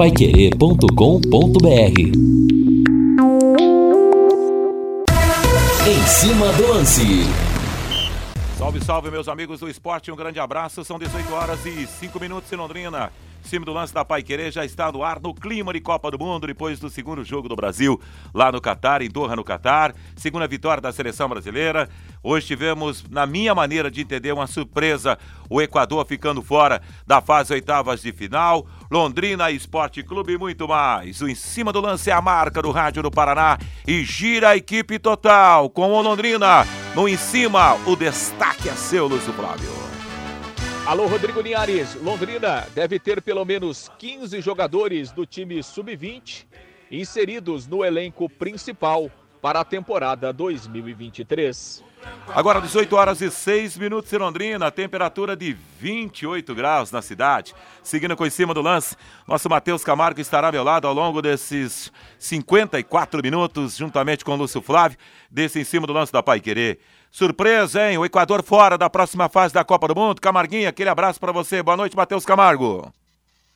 paiquerê.com.br Em cima do lance. Salve, salve, meus amigos do esporte. Um grande abraço. São 18 horas e 5 minutos em Londrina. Cima do lance da Pai Querer já está no ar no clima de Copa do Mundo depois do segundo jogo do Brasil lá no Catar, em Doha, no Catar. Segunda vitória da seleção brasileira. Hoje tivemos, na minha maneira de entender, uma surpresa: o Equador ficando fora da fase oitavas de final. Londrina Esporte Clube e muito mais. O Em Cima do Lance é a marca do Rádio do Paraná e gira a equipe total com o Londrina. No Em Cima, o destaque é seu, Lúcio Flávio. Alô, Rodrigo Linhares. Londrina deve ter pelo menos 15 jogadores do time sub-20 inseridos no elenco principal para a temporada 2023. Agora 18 horas e 6 minutos em Londrina, temperatura de 28 graus na cidade. Seguindo com em cima do lance, nosso Matheus Camargo estará ao meu lado ao longo desses 54 minutos, juntamente com o Lúcio Flávio, desse em cima do lance da Pai Querer. Surpresa, hein? O Equador fora da próxima fase da Copa do Mundo. Camarguinha, aquele abraço para você. Boa noite, Matheus Camargo.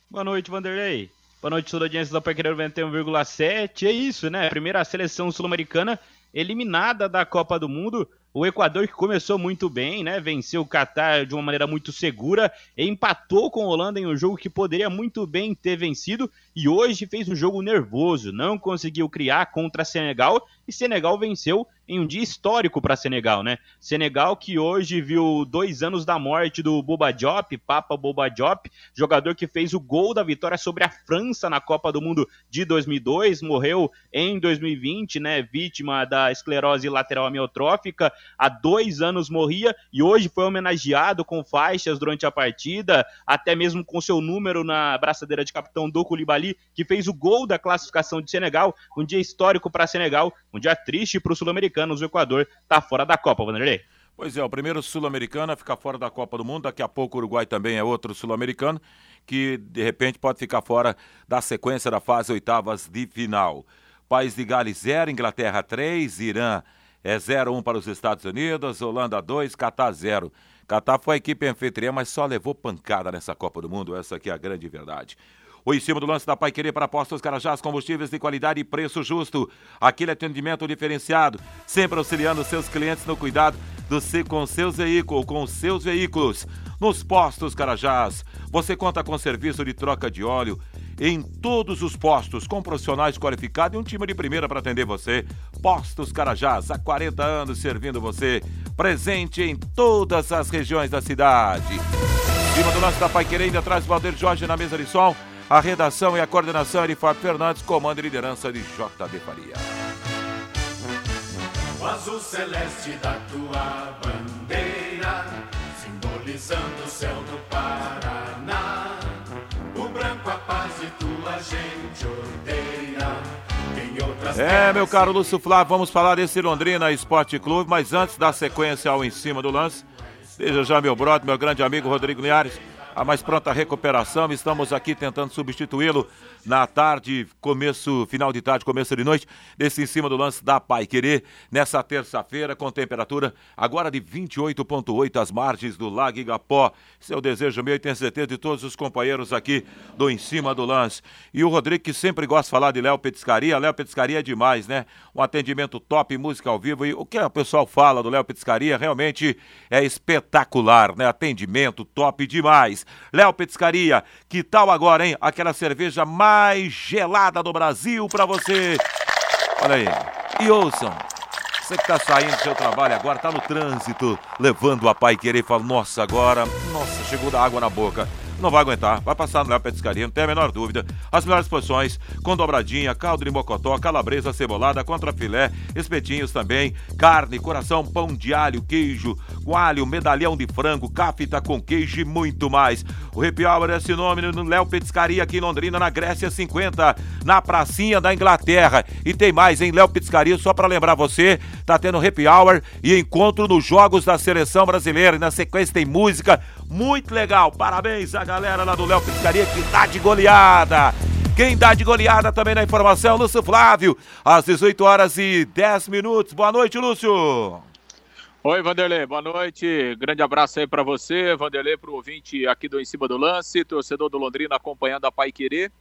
Boa noite, Vanderlei. Boa noite, toda audiência da Querer 91,7. É isso, né? Primeira seleção sul-americana eliminada da Copa do Mundo o Equador que começou muito bem, né? Venceu o Catar de uma maneira muito segura, empatou com a Holanda em um jogo que poderia muito bem ter vencido e hoje fez um jogo nervoso, não conseguiu criar contra Senegal e Senegal venceu em um dia histórico para Senegal, né? Senegal que hoje viu dois anos da morte do Boba Diop, Papa Boba Diop, jogador que fez o gol da vitória sobre a França na Copa do Mundo de 2002, morreu em 2020, né? Vítima da esclerose lateral amiotrófica, há dois anos morria e hoje foi homenageado com faixas durante a partida, até mesmo com seu número na braçadeira de capitão do Koulibaly, que fez o gol da classificação de Senegal, um dia histórico para Senegal, um dia triste para os sul-americanos. O Equador está fora da Copa, Vanderlei. Pois é, o primeiro sul-americano a ficar fora da Copa do Mundo. Daqui a pouco o Uruguai também é outro sul-americano que de repente pode ficar fora da sequência da fase oitavas de final. País de Gales 0, Inglaterra 3, Irã é 0-1 para os Estados Unidos, Holanda 2, Catar 0. Catar foi a equipe anfitriã, mas só levou pancada nessa Copa do Mundo, essa aqui é a grande verdade. O em cima do lance da Pai Querer para apostas Carajás, combustíveis de qualidade e preço justo. Aquele atendimento diferenciado, sempre auxiliando seus clientes no cuidado do com seus veículos, com seus veículos. Nos postos Carajás, você conta com serviço de troca de óleo em todos os postos, com profissionais qualificados e um time de primeira para atender você. Postos Carajás, há 40 anos servindo você. Presente em todas as regiões da cidade. Cima do lance da Pai Querer, ainda traz Valdir Jorge na mesa de som. A redação e a coordenação é de Fábio Fernandes, comando e liderança de JB Faria. O azul celeste da tua bandeira, simbolizando o céu do Paraná. O branco a paz tua gente. É, meu caro Lúcio Flávio, vamos falar desse Londrina Esporte Clube, mas antes da sequência ao em cima do lance, veja já meu brother, meu grande amigo Rodrigo Linhares a mais pronta recuperação. Estamos aqui tentando substituí-lo na tarde, começo, final de tarde, começo de noite, desse em cima do lance da Pai Querer, nessa terça-feira, com temperatura agora de 28,8 às margens do Lago Igapó. O desejo meu e tenho certeza de todos os companheiros aqui do Em Cima do Lance. E o Rodrigo, que sempre gosta de falar de Léo Petiscaria. Léo Petiscaria é demais, né? Um atendimento top, música ao vivo. E o que o pessoal fala do Léo Petiscaria realmente é espetacular, né? Atendimento top demais. Léo Petiscaria, que tal agora, hein? Aquela cerveja mais gelada do Brasil para você. Olha aí. E ouçam. Você que está saindo do seu trabalho agora, está no trânsito, levando a pai querer e fala, nossa, agora, nossa, chegou da água na boca não vai aguentar. Vai passar no Léo Petiscaria, não tem a menor dúvida. As melhores porções, com dobradinha, caldo de mocotó, calabresa cebolada, contra filé, espetinhos também, carne, coração, pão de alho, queijo, coalho, medalhão de frango, cafita com queijo e muito mais. O Happy Hour é sinônimo no Léo Petiscaria aqui em Londrina, na Grécia 50, na pracinha da Inglaterra. E tem mais, em Léo Petiscaria, só para lembrar você, tá tendo Happy Hour e encontro nos Jogos da Seleção Brasileira. E na sequência tem música, muito legal. Parabéns a galera lá do Léo Piscaria que dá de goleada. Quem dá de goleada também na informação, Lúcio Flávio, às 18 horas e 10 minutos. Boa noite, Lúcio. Oi, Vanderlei, boa noite. Grande abraço aí para você, Vanderlei, para o ouvinte aqui do Em Cima do Lance, torcedor do Londrina acompanhando a Pai Querer.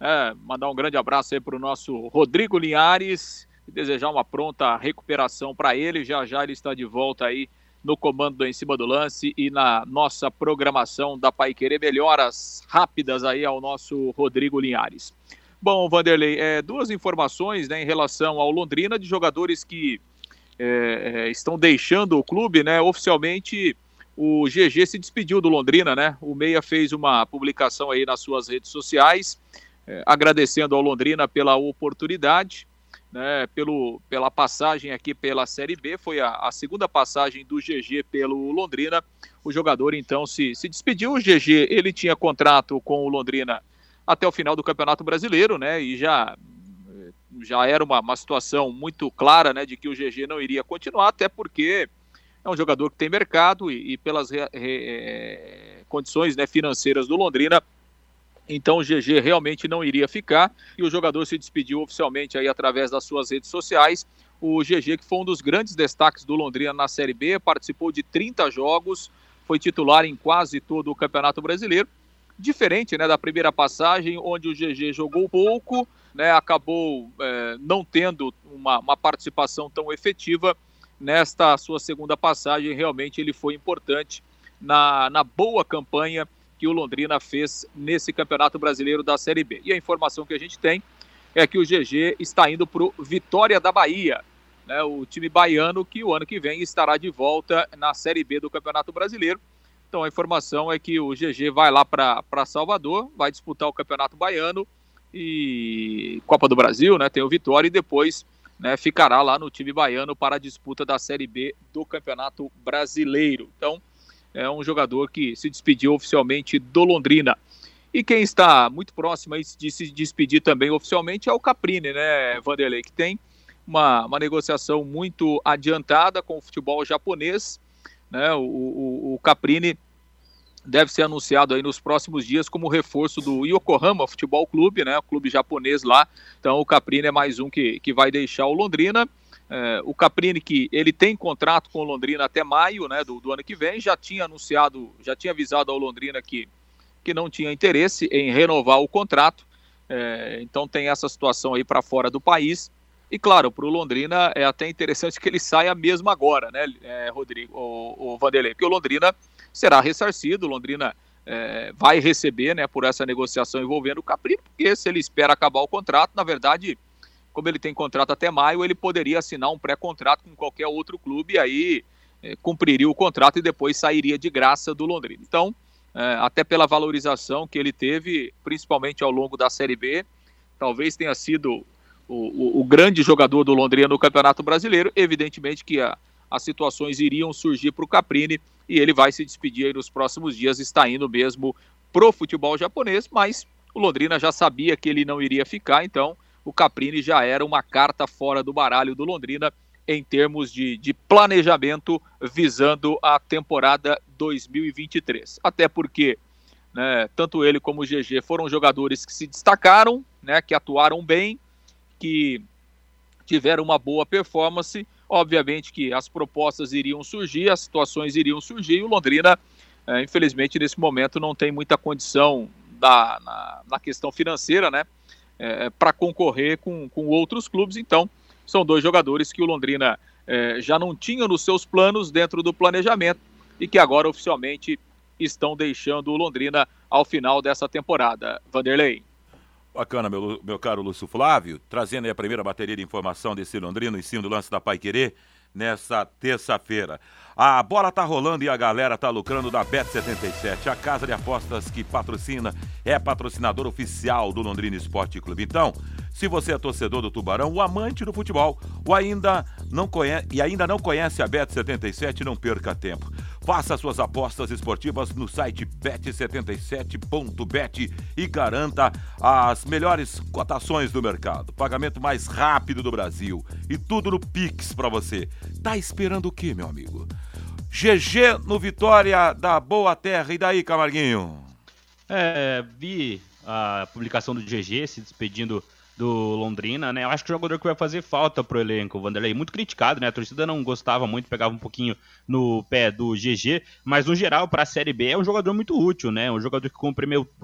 É, mandar um grande abraço aí para o nosso Rodrigo Linhares e desejar uma pronta recuperação para ele. Já já ele está de volta aí no comando do Em Cima do Lance e na nossa programação da Pai Querer. Melhoras rápidas aí ao nosso Rodrigo Linhares. Bom, Vanderlei, é, duas informações né, em relação ao Londrina de jogadores que é, é estão deixando o clube, né? Oficialmente o GG se despediu do Londrina, né? O Meia fez uma publicação aí nas suas redes sociais, é, agradecendo ao Londrina pela oportunidade, né? Pelo, pela passagem aqui pela Série B, foi a, a, segunda passagem do GG pelo Londrina. O jogador então se, se despediu. O GG ele tinha contrato com o Londrina até o final do Campeonato Brasileiro, né? E já já era uma, uma situação muito clara, né? De que o GG não iria continuar, até porque é um jogador que tem mercado e, e pelas re, re, é, condições né, financeiras do Londrina, então o GG realmente não iria ficar e o jogador se despediu oficialmente aí através das suas redes sociais. O GG, que foi um dos grandes destaques do Londrina na Série B, participou de 30 jogos, foi titular em quase todo o Campeonato Brasileiro. Diferente né, da primeira passagem, onde o GG jogou pouco, né, acabou é, não tendo uma, uma participação tão efetiva nesta sua segunda passagem, realmente ele foi importante na, na boa campanha que o Londrina fez nesse Campeonato Brasileiro da Série B. E a informação que a gente tem é que o GG está indo para o Vitória da Bahia, né, o time baiano que o ano que vem estará de volta na Série B do Campeonato Brasileiro. Então a informação é que o GG vai lá para Salvador, vai disputar o Campeonato Baiano e Copa do Brasil, né, tem o Vitória e depois né, ficará lá no time baiano para a disputa da Série B do Campeonato Brasileiro. Então, é um jogador que se despediu oficialmente do Londrina. E quem está muito próximo de se despedir também oficialmente é o Caprini, né, Vanderlei, que tem uma, uma negociação muito adiantada com o futebol japonês. Né, o, o, o Caprini deve ser anunciado aí nos próximos dias como reforço do Yokohama Futebol Clube, né, o clube japonês lá. Então o Caprini é mais um que, que vai deixar o Londrina. É, o Caprini que ele tem contrato com o Londrina até maio, né, do, do ano que vem, já tinha anunciado, já tinha avisado ao Londrina que, que não tinha interesse em renovar o contrato. É, então tem essa situação aí para fora do país. E claro, para o Londrina é até interessante que ele saia mesmo agora, né, é, Rodrigo, o, o Vanderlei, porque o Londrina será ressarcido. Londrina é, vai receber né, por essa negociação envolvendo o Caprini, porque se ele espera acabar o contrato, na verdade, como ele tem contrato até maio, ele poderia assinar um pré-contrato com qualquer outro clube e aí é, cumpriria o contrato e depois sairia de graça do Londrina. Então, é, até pela valorização que ele teve, principalmente ao longo da Série B, talvez tenha sido o, o, o grande jogador do Londrina no Campeonato Brasileiro. Evidentemente que a, as situações iriam surgir para o Caprini e ele vai se despedir nos próximos dias, está indo mesmo pro futebol japonês, mas o Londrina já sabia que ele não iria ficar, então o Caprini já era uma carta fora do baralho do Londrina em termos de, de planejamento visando a temporada 2023. Até porque né, tanto ele como o GG foram jogadores que se destacaram, né, que atuaram bem, que tiveram uma boa performance Obviamente que as propostas iriam surgir, as situações iriam surgir, e o Londrina, é, infelizmente, nesse momento não tem muita condição da, na, na questão financeira, né? É, para concorrer com, com outros clubes. Então, são dois jogadores que o Londrina é, já não tinha nos seus planos dentro do planejamento e que agora oficialmente estão deixando o Londrina ao final dessa temporada. Vanderlei. Bacana, meu, meu caro Lúcio Flávio, trazendo aí a primeira bateria de informação desse Londrino em cima do lance da Pai Querer nessa terça-feira. A bola tá rolando e a galera tá lucrando da Bet77, a casa de apostas que patrocina, é patrocinador oficial do Londrina Esporte Clube. Então, se você é torcedor do Tubarão, o amante do futebol, ou ainda não conhece, e ainda não conhece a Bet77, não perca tempo. Faça suas apostas esportivas no site bet77.bet e garanta as melhores cotações do mercado. Pagamento mais rápido do Brasil e tudo no Pix para você. Tá esperando o quê, meu amigo? GG no Vitória da Boa Terra. E daí, Camarguinho? É, vi a publicação do GG se despedindo do Londrina, né? Eu acho que o jogador que vai fazer falta pro elenco, o Vanderlei. Muito criticado, né? A torcida não gostava muito, pegava um pouquinho no pé do GG, mas no geral, para a Série B, é um jogador muito útil, né? Um jogador que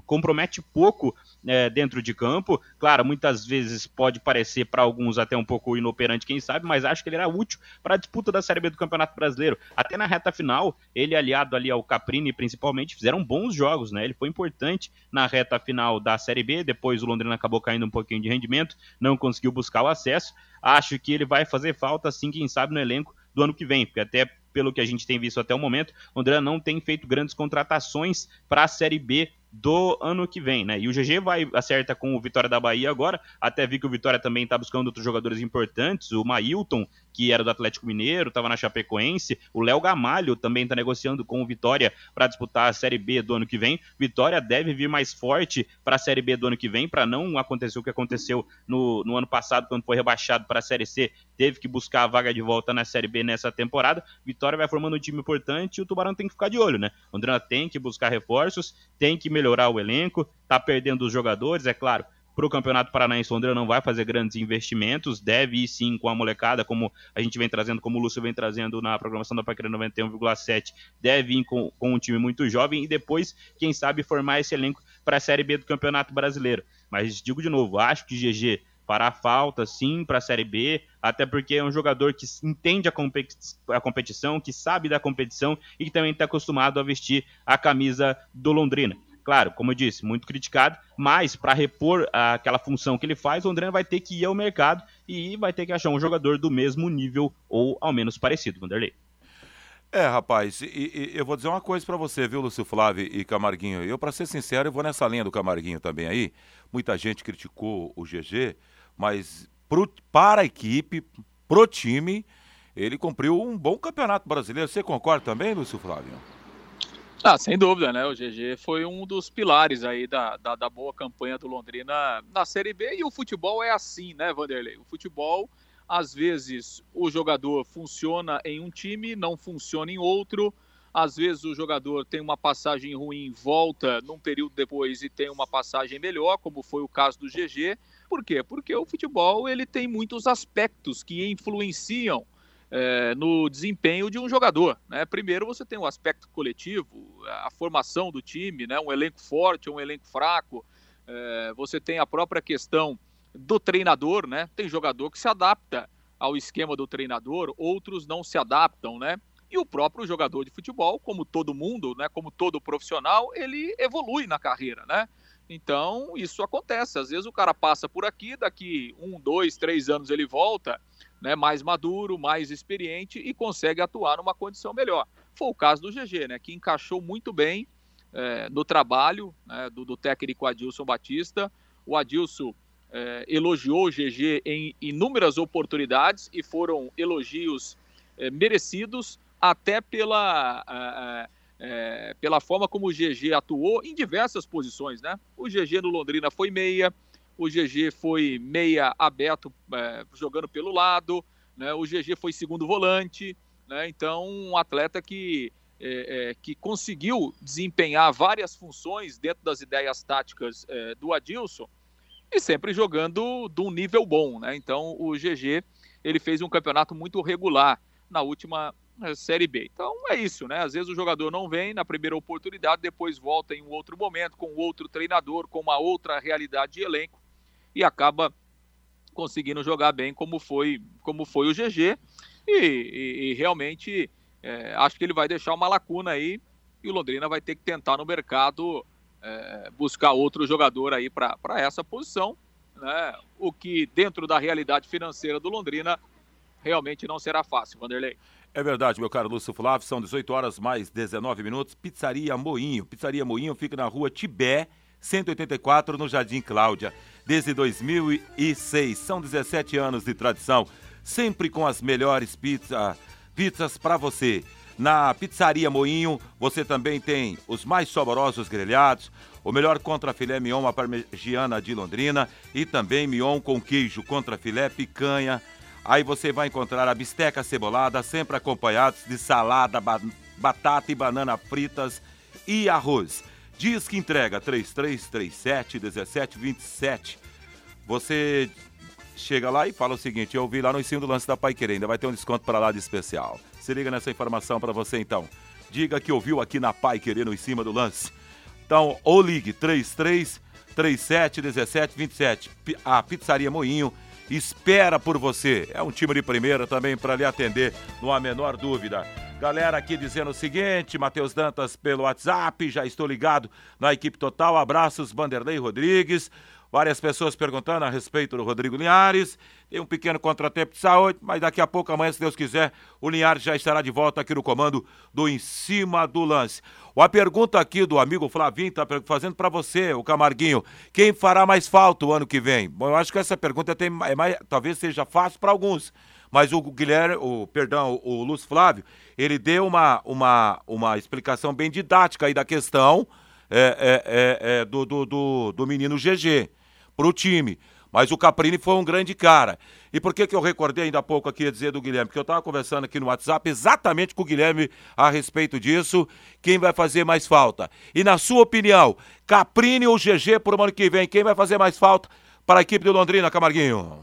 compromete pouco é, dentro de campo. Claro, muitas vezes pode parecer para alguns até um pouco inoperante, quem sabe, mas acho que ele era útil para a disputa da Série B do Campeonato Brasileiro. Até na reta final, ele aliado ali ao Caprini, principalmente, fizeram bons jogos, né? Ele foi importante na reta final da Série B, depois o Londrina acabou caindo um pouquinho de rendimento, não conseguiu buscar o acesso. Acho que ele vai fazer falta, sim, quem sabe, no elenco do ano que vem, porque até pelo que a gente tem visto até o momento, o Londrina não tem feito grandes contratações para a Série B do ano que vem, né? E o GG vai acerta com o Vitória da Bahia agora. Até vi que o Vitória também está buscando outros jogadores importantes. O Mailton, que era do Atlético Mineiro, estava na Chapecoense. O Léo Gamalho também está negociando com o Vitória para disputar a Série B do ano que vem. Vitória deve vir mais forte para a Série B do ano que vem, para não acontecer o que aconteceu no, no ano passado, quando foi rebaixado para a Série C. Teve que buscar a vaga de volta na Série B nessa temporada. Vitória vai formando um time importante e o Tubarão tem que ficar de olho, né? O André tem que buscar reforços, tem que melhorar o elenco, tá perdendo os jogadores, é claro. Para o Campeonato Paranaense, o Londrina não vai fazer grandes investimentos, deve ir sim com a molecada, como a gente vem trazendo, como o Lúcio vem trazendo na programação da Paquera 91,7, deve ir com, com um time muito jovem e depois, quem sabe, formar esse elenco para a Série B do Campeonato Brasileiro. Mas digo de novo, acho que GG fará falta sim para a Série B, até porque é um jogador que entende a, competi a competição, que sabe da competição e que também está acostumado a vestir a camisa do Londrina. Claro, como eu disse, muito criticado, mas para repor aquela função que ele faz, o Londrina vai ter que ir ao mercado e vai ter que achar um jogador do mesmo nível ou ao menos parecido, Vanderlei. É, rapaz, e, e, eu vou dizer uma coisa para você, viu, Lúcio Flávio e Camarguinho? Eu, para ser sincero, eu vou nessa linha do Camarguinho também aí. Muita gente criticou o GG, mas pro, para a equipe, pro time, ele cumpriu um bom campeonato brasileiro. Você concorda também, Lúcio Flávio? Ah, sem dúvida, né? O GG foi um dos pilares aí da, da, da, boa campanha do Londrina na Série B. E o futebol é assim, né, Vanderlei? O futebol, às vezes, o jogador funciona em um time, não funciona em outro. Às vezes o jogador tem uma passagem ruim, volta num período depois e tem uma passagem melhor, como foi o caso do GG. Por quê? Porque o futebol ele tem muitos aspectos que influenciam é, no desempenho de um jogador. Né? Primeiro, você tem o aspecto coletivo, a formação do time, né? um elenco forte, um elenco fraco. É, você tem a própria questão do treinador, né? Tem jogador que se adapta ao esquema do treinador, outros não se adaptam, né? E o próprio jogador de futebol, como todo mundo, né? Como todo profissional, ele evolui na carreira, né? Então, isso acontece. Às vezes o cara passa por aqui, daqui um, dois, três anos ele volta, né, mais maduro, mais experiente e consegue atuar numa condição melhor. Foi o caso do GG, né, que encaixou muito bem é, no trabalho né, do, do, técnico Adilson Batista. O Adilson é, elogiou o GG em inúmeras oportunidades e foram elogios é, merecidos, até pela é, pela forma como o GG atuou em diversas posições, né? O GG no Londrina foi meia, o GG foi meia aberto é, jogando pelo lado, né? O GG foi segundo volante, né? Então um atleta que é, é, que conseguiu desempenhar várias funções dentro das ideias táticas é, do Adilson e sempre jogando de um nível bom, né? Então o GG ele fez um campeonato muito regular na última Série B. Então é isso, né? Às vezes o jogador não vem na primeira oportunidade, depois volta em um outro momento, com outro treinador, com uma outra realidade de elenco e acaba conseguindo jogar bem como foi, como foi o GG. E, e, e realmente é, acho que ele vai deixar uma lacuna aí e o Londrina vai ter que tentar no mercado é, buscar outro jogador aí para essa posição. Né? O que dentro da realidade financeira do Londrina realmente não será fácil, Vanderlei. É verdade, meu caro Lúcio Flávio, são 18 horas mais 19 minutos. Pizzaria Moinho. Pizzaria Moinho fica na rua Tibé, 184, no Jardim Cláudia, desde 2006. São 17 anos de tradição, sempre com as melhores pizza, pizzas para você. Na Pizzaria Moinho, você também tem os mais saborosos grelhados, o melhor contra filé mignon à parmegiana de Londrina e também mignon com queijo contra filé picanha Aí você vai encontrar a bisteca cebolada, sempre acompanhados de salada, ba batata e banana fritas e arroz. Diz que entrega 3337 1727. você chega lá e fala o seguinte: eu vi lá no ensino do lance da Pai Querer, ainda vai ter um desconto para lá de especial. Se liga nessa informação para você então. Diga que ouviu aqui na Pai Querer no em cima do lance. Então, ou ligue 33 37 17 27. A Pizzaria Moinho espera por você. É um time de primeira também para lhe atender, não há menor dúvida. Galera aqui dizendo o seguinte, Matheus Dantas pelo WhatsApp, já estou ligado na equipe total. Abraços, Vanderlei Rodrigues. Várias pessoas perguntando a respeito do Rodrigo Linhares. Tem um pequeno contratempo de saúde, mas daqui a pouco, amanhã, se Deus quiser, o Linhares já estará de volta aqui no comando do Em Cima do Lance. A pergunta aqui do amigo Flavinho está fazendo para você, o Camarguinho. Quem fará mais falta o ano que vem? Bom, eu acho que essa pergunta tem, é mais, talvez seja fácil para alguns. Mas o Guilherme, o, perdão, o Lúcio Flávio, ele deu uma, uma, uma explicação bem didática aí da questão é, é, é, é do, do, do, do menino GG para o time. Mas o Caprini foi um grande cara. E por que, que eu recordei ainda há pouco aqui a dizer do Guilherme? Porque eu estava conversando aqui no WhatsApp exatamente com o Guilherme a respeito disso. Quem vai fazer mais falta? E na sua opinião, Caprini ou GG para o ano que vem? Quem vai fazer mais falta para a equipe do Londrina, Camarguinho?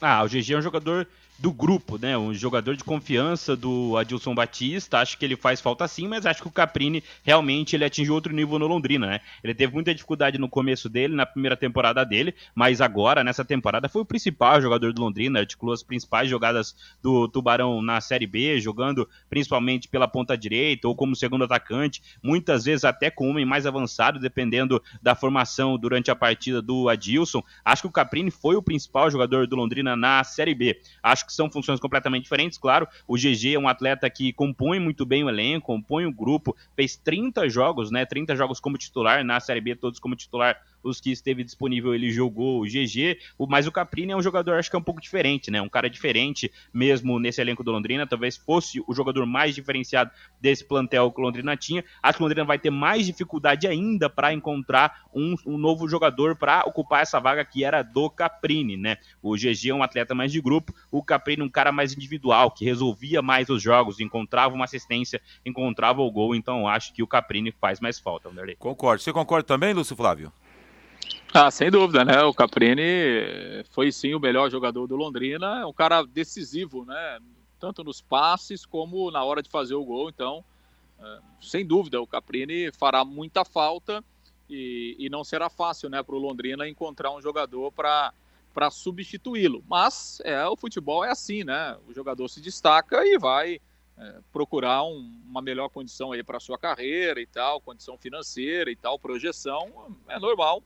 Ah, o GG é um jogador do grupo, né? Um jogador de confiança do Adilson Batista. Acho que ele faz falta sim, mas acho que o Caprini realmente ele atingiu outro nível no Londrina, né? Ele teve muita dificuldade no começo dele, na primeira temporada dele, mas agora, nessa temporada, foi o principal jogador do Londrina, articulou as principais jogadas do Tubarão na Série B, jogando principalmente pela ponta direita ou como segundo atacante, muitas vezes até com homem mais avançado, dependendo da formação durante a partida do Adilson. Acho que o Caprini foi o principal jogador do Londrina na Série B. Acho acho que são funções completamente diferentes, claro. O GG é um atleta que compõe muito bem o elenco, compõe o grupo, fez 30 jogos, né? 30 jogos como titular na Série B, todos como titular os que esteve disponível ele jogou o GG, mas o Caprini é um jogador acho que é um pouco diferente, né? Um cara diferente mesmo nesse elenco do Londrina, talvez fosse o jogador mais diferenciado desse plantel que o Londrina tinha. Acho que o Londrina vai ter mais dificuldade ainda para encontrar um, um, novo jogador para ocupar essa vaga que era do Caprini, né? O GG é um atleta mais de grupo, o Caprini um cara mais individual, que resolvia mais os jogos, encontrava uma assistência, encontrava o gol, então acho que o Caprini faz mais falta, Wanderlei. Concordo. Você concorda também, Lúcio Flávio? Ah, sem dúvida, né? O Caprini foi sim o melhor jogador do Londrina, é um cara decisivo, né? Tanto nos passes como na hora de fazer o gol. Então, é, sem dúvida, o Caprini fará muita falta e, e não será fácil, né, para o Londrina encontrar um jogador para para substituí-lo. Mas é o futebol é assim, né? O jogador se destaca e vai é, procurar um, uma melhor condição aí para sua carreira e tal, condição financeira e tal, projeção é normal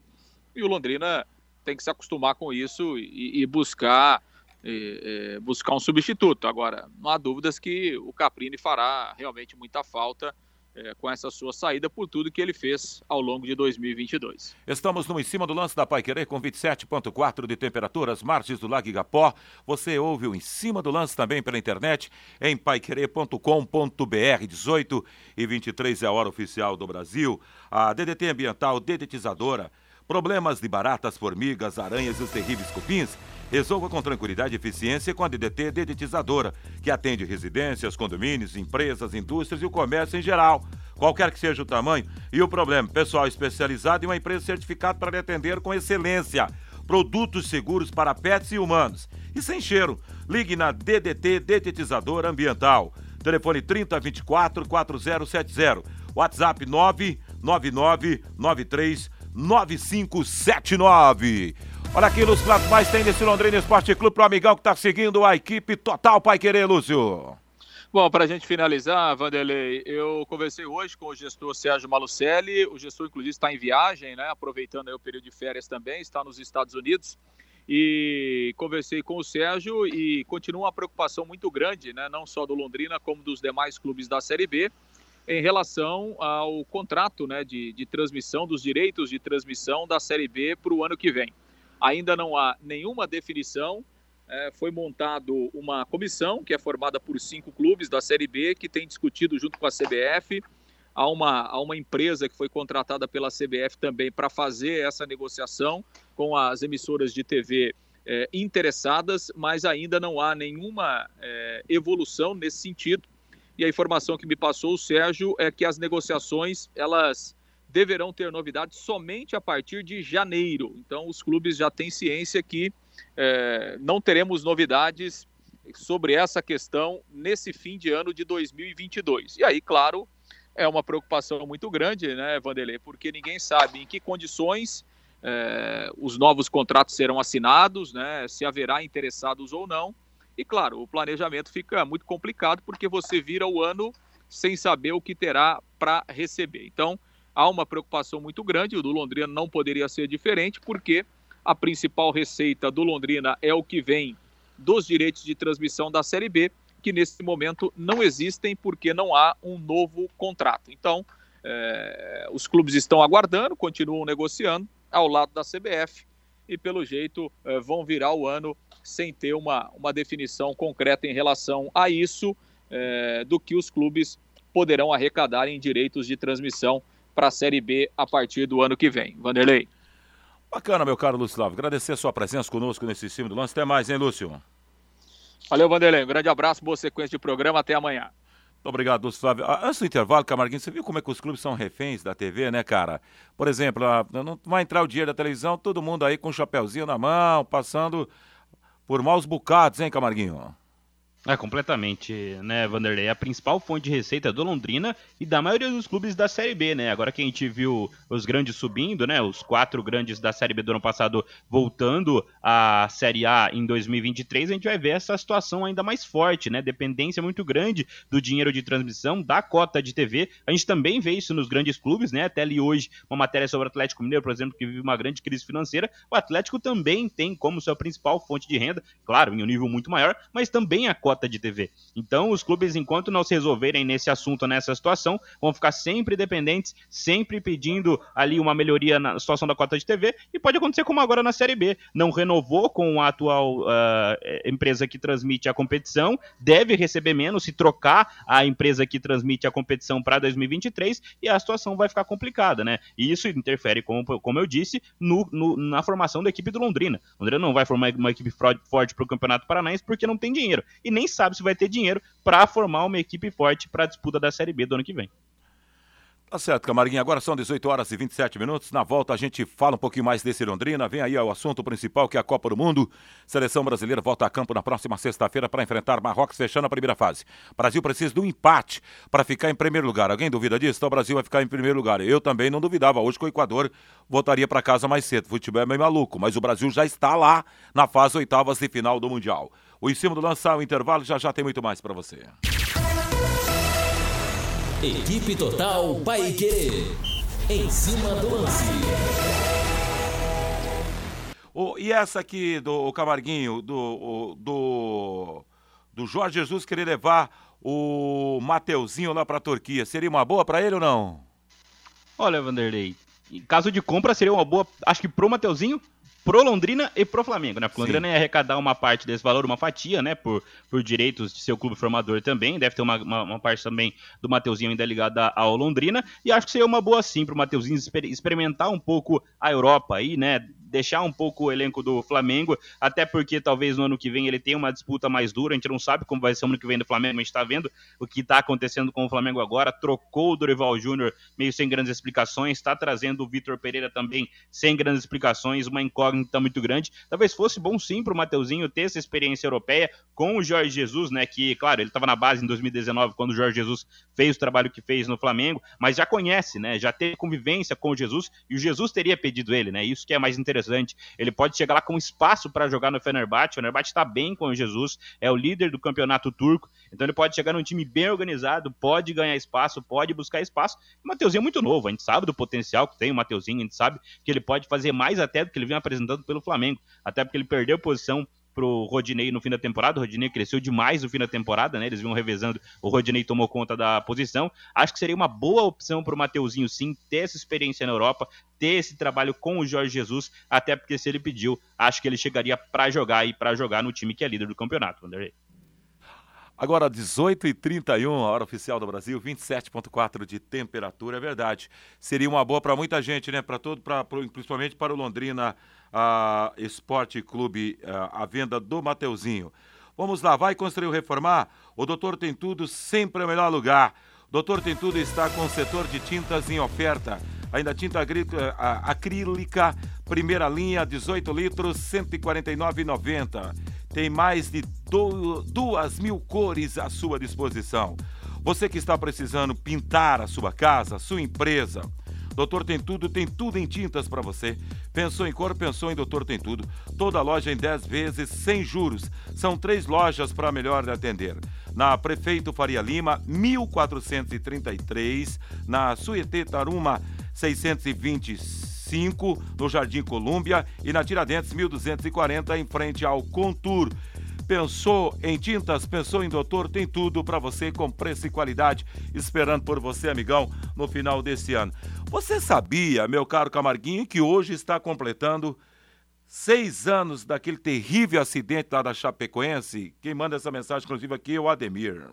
e o Londrina tem que se acostumar com isso e, e buscar e, e buscar um substituto. Agora, não há dúvidas que o Caprini fará realmente muita falta é, com essa sua saída por tudo que ele fez ao longo de 2022. Estamos no em cima do lance da Pai Querer com 27.4 de temperatura, as margens do Lago Igapó. Você ouve o em cima do lance também pela internet em paiquerer.com.br. 18 e 23 é a hora oficial do Brasil. A DDT Ambiental Dedetizadora Problemas de baratas, formigas, aranhas e os terríveis cupins? Resolva com tranquilidade e eficiência com a DDT Dedetizadora, que atende residências, condomínios, empresas, indústrias e o comércio em geral. Qualquer que seja o tamanho e o problema, pessoal especializado e uma empresa certificada para lhe atender com excelência. Produtos seguros para pets e humanos. E sem cheiro. Ligue na DDT Detetizadora Ambiental. Telefone 3024 4070. WhatsApp 99993 9579. Olha aqui, Lúcio, que mais tem nesse Londrina Esporte Clube pro amigão que tá seguindo a equipe total Pai Querer, Lúcio. Bom, para a gente finalizar, Vanderlei, eu conversei hoje com o gestor Sérgio Malucelli. O gestor, inclusive, está em viagem, né? Aproveitando o período de férias também, está nos Estados Unidos. E conversei com o Sérgio e continua uma preocupação muito grande, né? Não só do Londrina, como dos demais clubes da Série B em relação ao contrato né, de, de transmissão, dos direitos de transmissão da Série B para o ano que vem. Ainda não há nenhuma definição. É, foi montado uma comissão que é formada por cinco clubes da Série B que tem discutido junto com a CBF. Há uma, há uma empresa que foi contratada pela CBF também para fazer essa negociação com as emissoras de TV é, interessadas, mas ainda não há nenhuma é, evolução nesse sentido e a informação que me passou o Sérgio é que as negociações elas deverão ter novidades somente a partir de janeiro. Então, os clubes já têm ciência que é, não teremos novidades sobre essa questão nesse fim de ano de 2022. E aí, claro, é uma preocupação muito grande, né, Vanderlei? Porque ninguém sabe em que condições é, os novos contratos serão assinados, né? Se haverá interessados ou não. E claro, o planejamento fica muito complicado porque você vira o ano sem saber o que terá para receber. Então, há uma preocupação muito grande. O do Londrina não poderia ser diferente, porque a principal receita do Londrina é o que vem dos direitos de transmissão da Série B, que nesse momento não existem porque não há um novo contrato. Então, é, os clubes estão aguardando, continuam negociando ao lado da CBF e, pelo jeito, é, vão virar o ano sem ter uma, uma definição concreta em relação a isso, é, do que os clubes poderão arrecadar em direitos de transmissão para a Série B a partir do ano que vem. Vanderlei. Bacana, meu caro Lúcio Lavo. Agradecer a sua presença conosco nesse cima do lance. Até mais, hein, Lúcio? Valeu, Vanderlei. Um grande abraço, boa sequência de programa. Até amanhã. Muito obrigado, Lúcio Flávio. Ah, antes do intervalo, Camarguinho, você viu como é que os clubes são reféns da TV, né, cara? Por exemplo, não vai entrar o dinheiro da televisão, todo mundo aí com um chapéuzinho na mão, passando por maus bocados, hein, Camarguinho? É, completamente, né, Vanderlei? A principal fonte de receita do Londrina e da maioria dos clubes da Série B, né? Agora que a gente viu os grandes subindo, né? Os quatro grandes da Série B do ano passado voltando à Série A em 2023, a gente vai ver essa situação ainda mais forte, né? Dependência muito grande do dinheiro de transmissão, da cota de TV. A gente também vê isso nos grandes clubes, né? Até ali hoje, uma matéria sobre o Atlético Mineiro, por exemplo, que vive uma grande crise financeira. O Atlético também tem como sua principal fonte de renda, claro, em um nível muito maior, mas também a cota de TV. Então, os clubes, enquanto não se resolverem nesse assunto, nessa situação, vão ficar sempre dependentes, sempre pedindo ali uma melhoria na situação da cota de TV, e pode acontecer como agora na Série B. Não renovou com a atual uh, empresa que transmite a competição, deve receber menos se trocar a empresa que transmite a competição para 2023, e a situação vai ficar complicada, né? E isso interfere, como, como eu disse, no, no, na formação da equipe do Londrina. Londrina não vai formar uma equipe forte para o Campeonato Paranaense porque não tem dinheiro. E nem sabe se vai ter dinheiro para formar uma equipe forte para a disputa da Série B do ano que vem. Tá certo, Camarguinho. Agora são 18 horas e 27 minutos. Na volta a gente fala um pouquinho mais desse Londrina. Vem aí o assunto principal que é a Copa do Mundo. Seleção brasileira volta a campo na próxima sexta-feira para enfrentar Marrocos fechando a primeira fase. O Brasil precisa de um empate para ficar em primeiro lugar. Alguém duvida disso? Então o Brasil vai ficar em primeiro lugar. Eu também não duvidava hoje que o Equador voltaria para casa mais cedo. O futebol é meio maluco, mas o Brasil já está lá na fase oitavas de final do Mundial. O em cima do lançar o intervalo já já tem muito mais para você. Equipe Total Paique. Em cima do lance. Oh, e essa aqui do Camarguinho, do, do, do Jorge Jesus querer levar o Mateuzinho lá para a Turquia, seria uma boa para ele ou não? Olha, Vanderlei, em caso de compra seria uma boa, acho que pro Mateuzinho, pro Londrina e pro Flamengo, né? Porque o Londrina ia arrecadar uma parte desse valor, uma fatia, né? Por, por direitos de seu clube formador também. Deve ter uma, uma, uma parte também do Mateuzinho ainda ligada ao Londrina. E acho que seria uma boa sim pro Mateuzinho exper experimentar um pouco a Europa aí, né? Deixar um pouco o elenco do Flamengo, até porque talvez no ano que vem ele tenha uma disputa mais dura, a gente não sabe como vai ser o ano que vem do Flamengo, a gente está vendo o que está acontecendo com o Flamengo agora, trocou o Dorival Júnior meio sem grandes explicações, está trazendo o Vitor Pereira também sem grandes explicações, uma incógnita muito grande, talvez fosse bom sim para o Mateuzinho ter essa experiência europeia com o Jorge Jesus, né, que claro, ele estava na base em 2019 quando o Jorge Jesus fez o trabalho que fez no Flamengo, mas já conhece, né, já teve convivência com o Jesus e o Jesus teria pedido ele, né, isso que é mais interessante interessante. Ele pode chegar lá com espaço para jogar no Fenerbahçe. O Fenerbahçe está bem com o Jesus, é o líder do campeonato turco, então ele pode chegar num time bem organizado, pode ganhar espaço, pode buscar espaço. O Mateuzinho é muito novo, a gente sabe do potencial que tem o Mateuzinho, a gente sabe que ele pode fazer mais até do que ele vem apresentando pelo Flamengo, até porque ele perdeu posição pro Rodinei no fim da temporada. O Rodinei cresceu demais no fim da temporada, né? Eles vinham revezando, o Rodinei tomou conta da posição. Acho que seria uma boa opção pro Mateuzinho, sim, ter essa experiência na Europa, ter esse trabalho com o Jorge Jesus, até porque se ele pediu, acho que ele chegaria para jogar e para jogar no time que é líder do campeonato, Vanderlei. Agora, 18h31, a hora oficial do Brasil, 27,4 de temperatura, é verdade. Seria uma boa para muita gente, né? Para todo, pra, principalmente para o Londrina a Esporte Clube, a, a venda do Mateuzinho. Vamos lá, vai construir ou reformar? O Doutor Tem Tudo sempre é o melhor lugar. Doutor Tem Tudo está com o setor de tintas em oferta. Ainda tinta a- acrílica, primeira linha, 18 litros, 149,90. Tem mais de duas mil cores à sua disposição. Você que está precisando pintar a sua casa, a sua empresa, Doutor Tem Tudo tem tudo em tintas para você. Pensou em cor, pensou em Doutor Tem Tudo. Toda loja em 10 vezes, sem juros. São três lojas para melhor atender. Na Prefeito Faria Lima, 1433. Na Suetê Taruma, 625. No Jardim Colúmbia. E na Tiradentes, 1240, em frente ao Contour. Pensou em tintas, pensou em doutor, tem tudo para você com preço e qualidade, esperando por você, amigão, no final desse ano. Você sabia, meu caro Camarguinho, que hoje está completando seis anos daquele terrível acidente lá da Chapecoense? Quem manda essa mensagem, inclusive, aqui é o Ademir.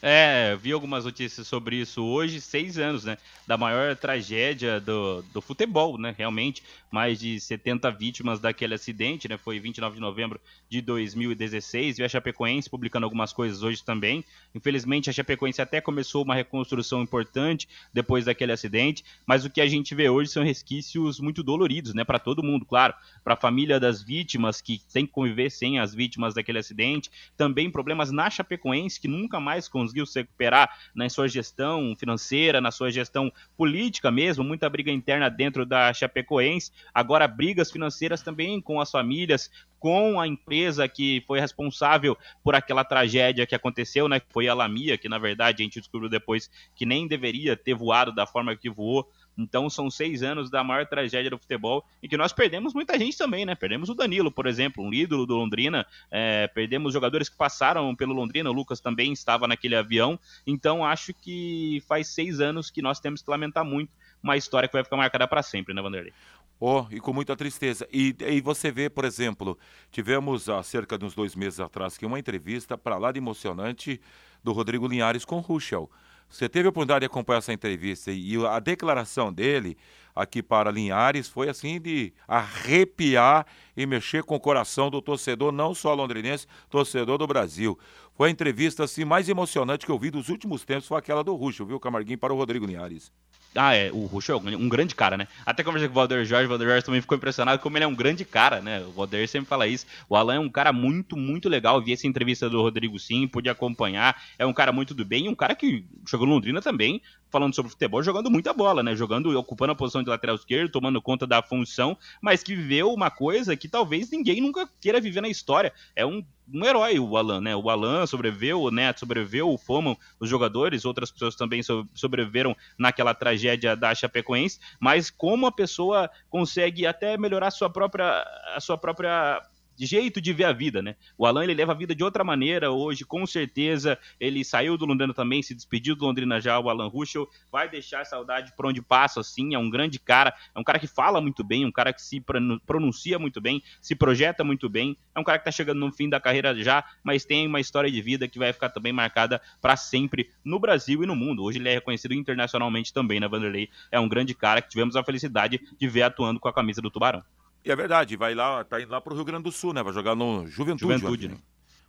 É, vi algumas notícias sobre isso hoje, seis anos, né? Da maior tragédia do, do futebol, né? Realmente, mais de 70 vítimas daquele acidente, né? Foi 29 de novembro de 2016. E a Chapecoense publicando algumas coisas hoje também. Infelizmente, a Chapecoense até começou uma reconstrução importante depois daquele acidente, mas o que a gente vê hoje são resquícios muito doloridos, né? Para todo mundo, claro. Para a família das vítimas, que tem que conviver sem as vítimas daquele acidente. Também problemas na Chapecoense, que nunca mais conseguiu se recuperar na sua gestão financeira, na sua gestão política mesmo, muita briga interna dentro da Chapecoense, agora brigas financeiras também com as famílias, com a empresa que foi responsável por aquela tragédia que aconteceu, né, foi a Lamia, que na verdade a gente descobriu depois que nem deveria ter voado da forma que voou, então são seis anos da maior tragédia do futebol e que nós perdemos muita gente também, né? Perdemos o Danilo, por exemplo, um ídolo do Londrina. É, perdemos jogadores que passaram pelo Londrina. O Lucas também estava naquele avião. Então acho que faz seis anos que nós temos que lamentar muito uma história que vai ficar marcada para sempre, né, Vanderlei? Oh, e com muita tristeza. E, e você vê, por exemplo, tivemos há cerca de uns dois meses atrás aqui uma entrevista para lá de emocionante do Rodrigo Linhares com o Ruschel. Você teve a oportunidade de acompanhar essa entrevista e a declaração dele aqui para Linhares foi assim de arrepiar e mexer com o coração do torcedor, não só londrinense, torcedor do Brasil. Foi a entrevista assim mais emocionante que eu vi dos últimos tempos, foi aquela do Ruxo, viu, Camarguinho, para o Rodrigo Linhares. Ah, é, o Russo é um grande cara, né? Até conversei com o Valder Jorge, o Valder Jorge também ficou impressionado como ele é um grande cara, né? O Valder sempre fala isso. O Alan é um cara muito, muito legal. Vi essa entrevista do Rodrigo sim, pude acompanhar. É um cara muito do bem e um cara que jogou no Londrina também, falando sobre futebol, jogando muita bola, né? Jogando, ocupando a posição de lateral esquerdo, tomando conta da função, mas que viveu uma coisa que talvez ninguém nunca queira viver na história. É um um herói o Alan, né? O Alan sobreviveu, o Neto sobreviveu, o Foman, os jogadores, outras pessoas também sobreviveram naquela tragédia da Chapecoense, mas como a pessoa consegue até melhorar a sua própria a sua própria jeito de ver a vida, né? O Alan ele leva a vida de outra maneira hoje, com certeza. Ele saiu do Londrina também, se despediu do Londrina já, o Alan Ruschel. Vai deixar saudade por onde passa, assim. É um grande cara, é um cara que fala muito bem, um cara que se pronuncia muito bem, se projeta muito bem. É um cara que tá chegando no fim da carreira já, mas tem uma história de vida que vai ficar também marcada para sempre no Brasil e no mundo. Hoje ele é reconhecido internacionalmente também, né, Vanderlei? É um grande cara que tivemos a felicidade de ver atuando com a camisa do Tubarão. E é verdade, vai lá, tá indo lá pro Rio Grande do Sul, né? Vai jogar no Juventude. Juventude, né?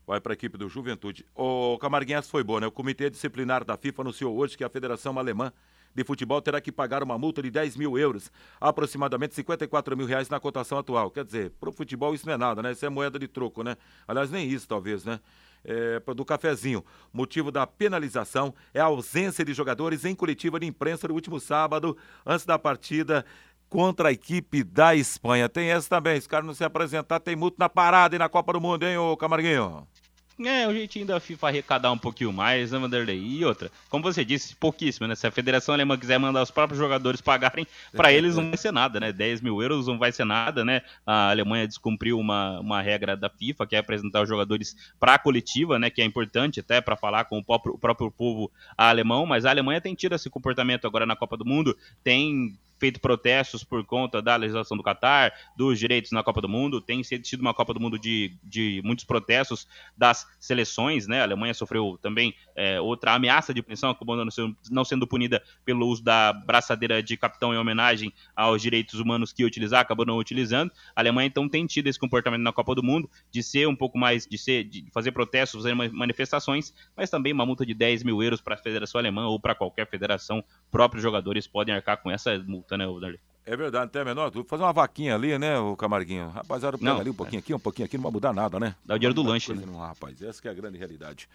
Vai para a equipe do Juventude. O Camarguinhas foi bom, né? O Comitê Disciplinar da FIFA anunciou hoje que a Federação Alemã de Futebol terá que pagar uma multa de 10 mil euros, aproximadamente 54 mil reais na cotação atual. Quer dizer, pro futebol isso não é nada, né? Isso é moeda de troco, né? Aliás, nem isso, talvez, né? É, do cafezinho. Motivo da penalização é a ausência de jogadores em coletiva de imprensa no último sábado, antes da partida contra a equipe da Espanha. Tem essa também, se o cara não se apresentar, tem multa na parada e na Copa do Mundo, hein, ô Camarguinho? É, o jeitinho da FIFA arrecadar um pouquinho mais, né, Vanderlei? E outra, como você disse, pouquíssimo, né? Se a Federação Alemã quiser mandar os próprios jogadores pagarem, para eles não vai ser nada, né? 10 mil euros não vai ser nada, né? A Alemanha descumpriu uma, uma regra da FIFA, que é apresentar os jogadores para a coletiva, né? Que é importante até para falar com o próprio, o próprio povo alemão, mas a Alemanha tem tido esse comportamento agora na Copa do Mundo, tem feito protestos por conta da legislação do Catar, dos direitos na Copa do Mundo. Tem sido uma Copa do Mundo de, de muitos protestos das seleções, né? A Alemanha sofreu também é, outra ameaça de punição, acabou não sendo, não sendo punida pelo uso da braçadeira de capitão em homenagem aos direitos humanos que ia utilizar, acabou não utilizando. A Alemanha então tem tido esse comportamento na Copa do Mundo de ser um pouco mais, de ser, de fazer protestos, fazer manifestações, mas também uma multa de 10 mil euros para a Federação Alemã ou para qualquer federação. Próprios jogadores podem arcar com essa multa, né, Darley? É verdade, não tem a menor dúvida. Fazer uma vaquinha ali, né, o Camarguinho? Rapaziada, pega não, ali um pouquinho é. aqui, um pouquinho aqui, não vai mudar nada, né? Dá o dinheiro do lanche, né? Não, rapaz, essa é a grande realidade.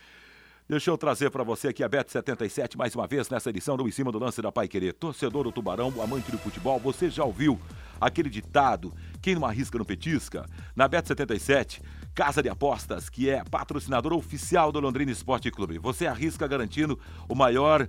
Deixa eu trazer para você aqui a Bet77 mais uma vez nessa edição do Em Cima do Lance da Pai Querer. Torcedor do Tubarão, amante do futebol, você já ouviu aquele ditado: quem não arrisca não petisca? Na Bet77, casa de apostas, que é patrocinador oficial do Londrina Esporte Clube. Você arrisca garantindo o maior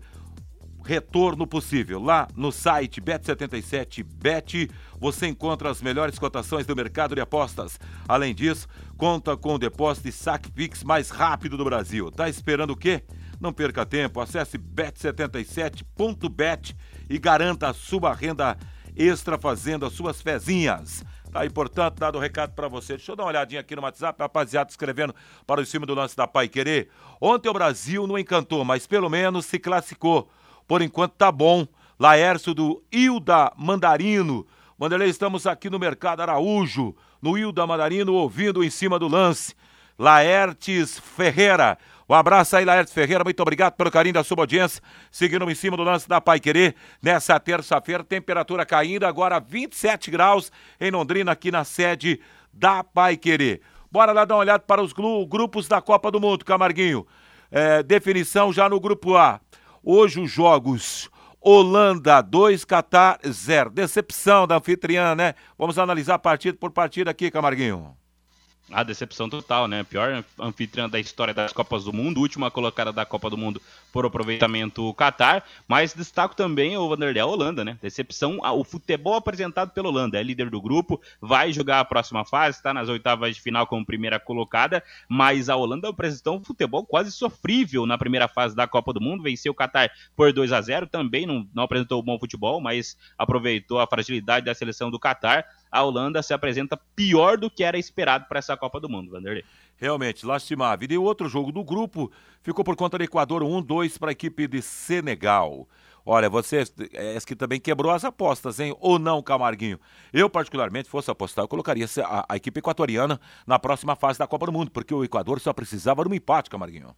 retorno possível. Lá no site Bet77Bet você encontra as melhores cotações do mercado de apostas. Além disso, conta com o depósito e saque Pix mais rápido do Brasil. Tá esperando o quê? Não perca tempo, acesse bet77.bet e garanta a sua renda extra fazendo as suas fezinhas. Tá aí, portanto, dado o recado para você. Deixa eu dar uma olhadinha aqui no WhatsApp, rapaziada escrevendo para o cima do lance da Pai Querer. Ontem o Brasil não encantou, mas pelo menos se classificou. Por enquanto tá bom. Laércio do Hilda Mandarino. Vanderlei, estamos aqui no Mercado Araújo, no Hilda Mandarino, ouvindo em cima do lance. Laertes Ferreira. Um abraço aí, Laertes Ferreira. Muito obrigado pelo carinho da sua audiência. Seguindo em cima do lance da Pai Querer. Nessa terça-feira, temperatura caindo, agora 27 graus em Londrina, aqui na sede da Pai Querer. Bora lá dar uma olhada para os grupos da Copa do Mundo, Camarguinho. É, definição já no grupo A. Hoje os jogos Holanda 2, Catar 0. Decepção da anfitriã, né? Vamos analisar partido por partido aqui, Camarguinho. A decepção total, né? Pior anfitriã da história das Copas do Mundo, última colocada da Copa do Mundo por aproveitamento Qatar, mas destaco também o Vanderlei a Holanda, né? Decepção, o futebol apresentado pela Holanda, é líder do grupo, vai jogar a próxima fase, está nas oitavas de final como primeira colocada, mas a Holanda apresentou um futebol quase sofrível na primeira fase da Copa do Mundo, venceu o Qatar por 2 a 0 também não, não apresentou bom futebol, mas aproveitou a fragilidade da seleção do Qatar a Holanda se apresenta pior do que era esperado para essa Copa do Mundo, Vanderlei. Realmente, lastimável. E o outro jogo do grupo ficou por conta do Equador 1-2 para a equipe de Senegal. Olha, você é que também quebrou as apostas, hein? Ou não, Camarguinho? Eu, particularmente, fosse apostar, eu colocaria a, a equipe equatoriana na próxima fase da Copa do Mundo, porque o Equador só precisava de um empate, Camarguinho.